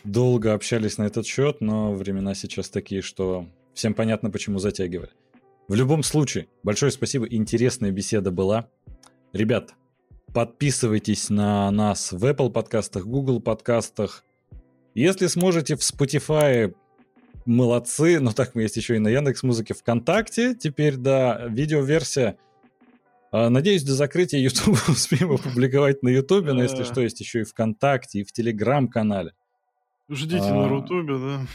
Долго общались на этот счет, но времена сейчас такие, что всем понятно, почему затягивали. В любом случае, большое спасибо, интересная беседа была. Ребят, подписывайтесь на нас в Apple подкастах, Google подкастах. Если сможете в Spotify, молодцы, но так мы есть еще и на Яндекс Музыке ВКонтакте. Теперь, да, видеоверсия. А, Надеюсь, до закрытия [LAUGHS] YouTube успеем опубликовать на YouTube, но если что, есть еще и ВКонтакте, и в Телеграм-канале. Ждите А, на Рутубе, да.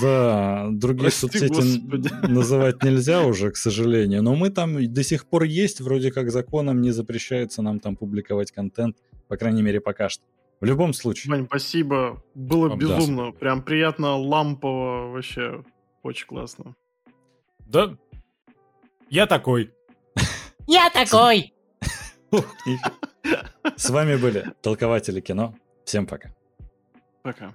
Да, [LAUGHS] другие Прости, соцсети Господи. [LAUGHS] называть нельзя уже, к сожалению. Но мы там до сих пор есть, вроде как законом не запрещается нам там публиковать контент, по крайней мере, пока что. В любом случае, Вань, спасибо. Было Вам да, безумно. спасибо. Прям приятно, лампово, вообще. Очень классно. Да. Я такой. [LAUGHS] Я такой. с вами были толкователи кино. Всем пока. Пока.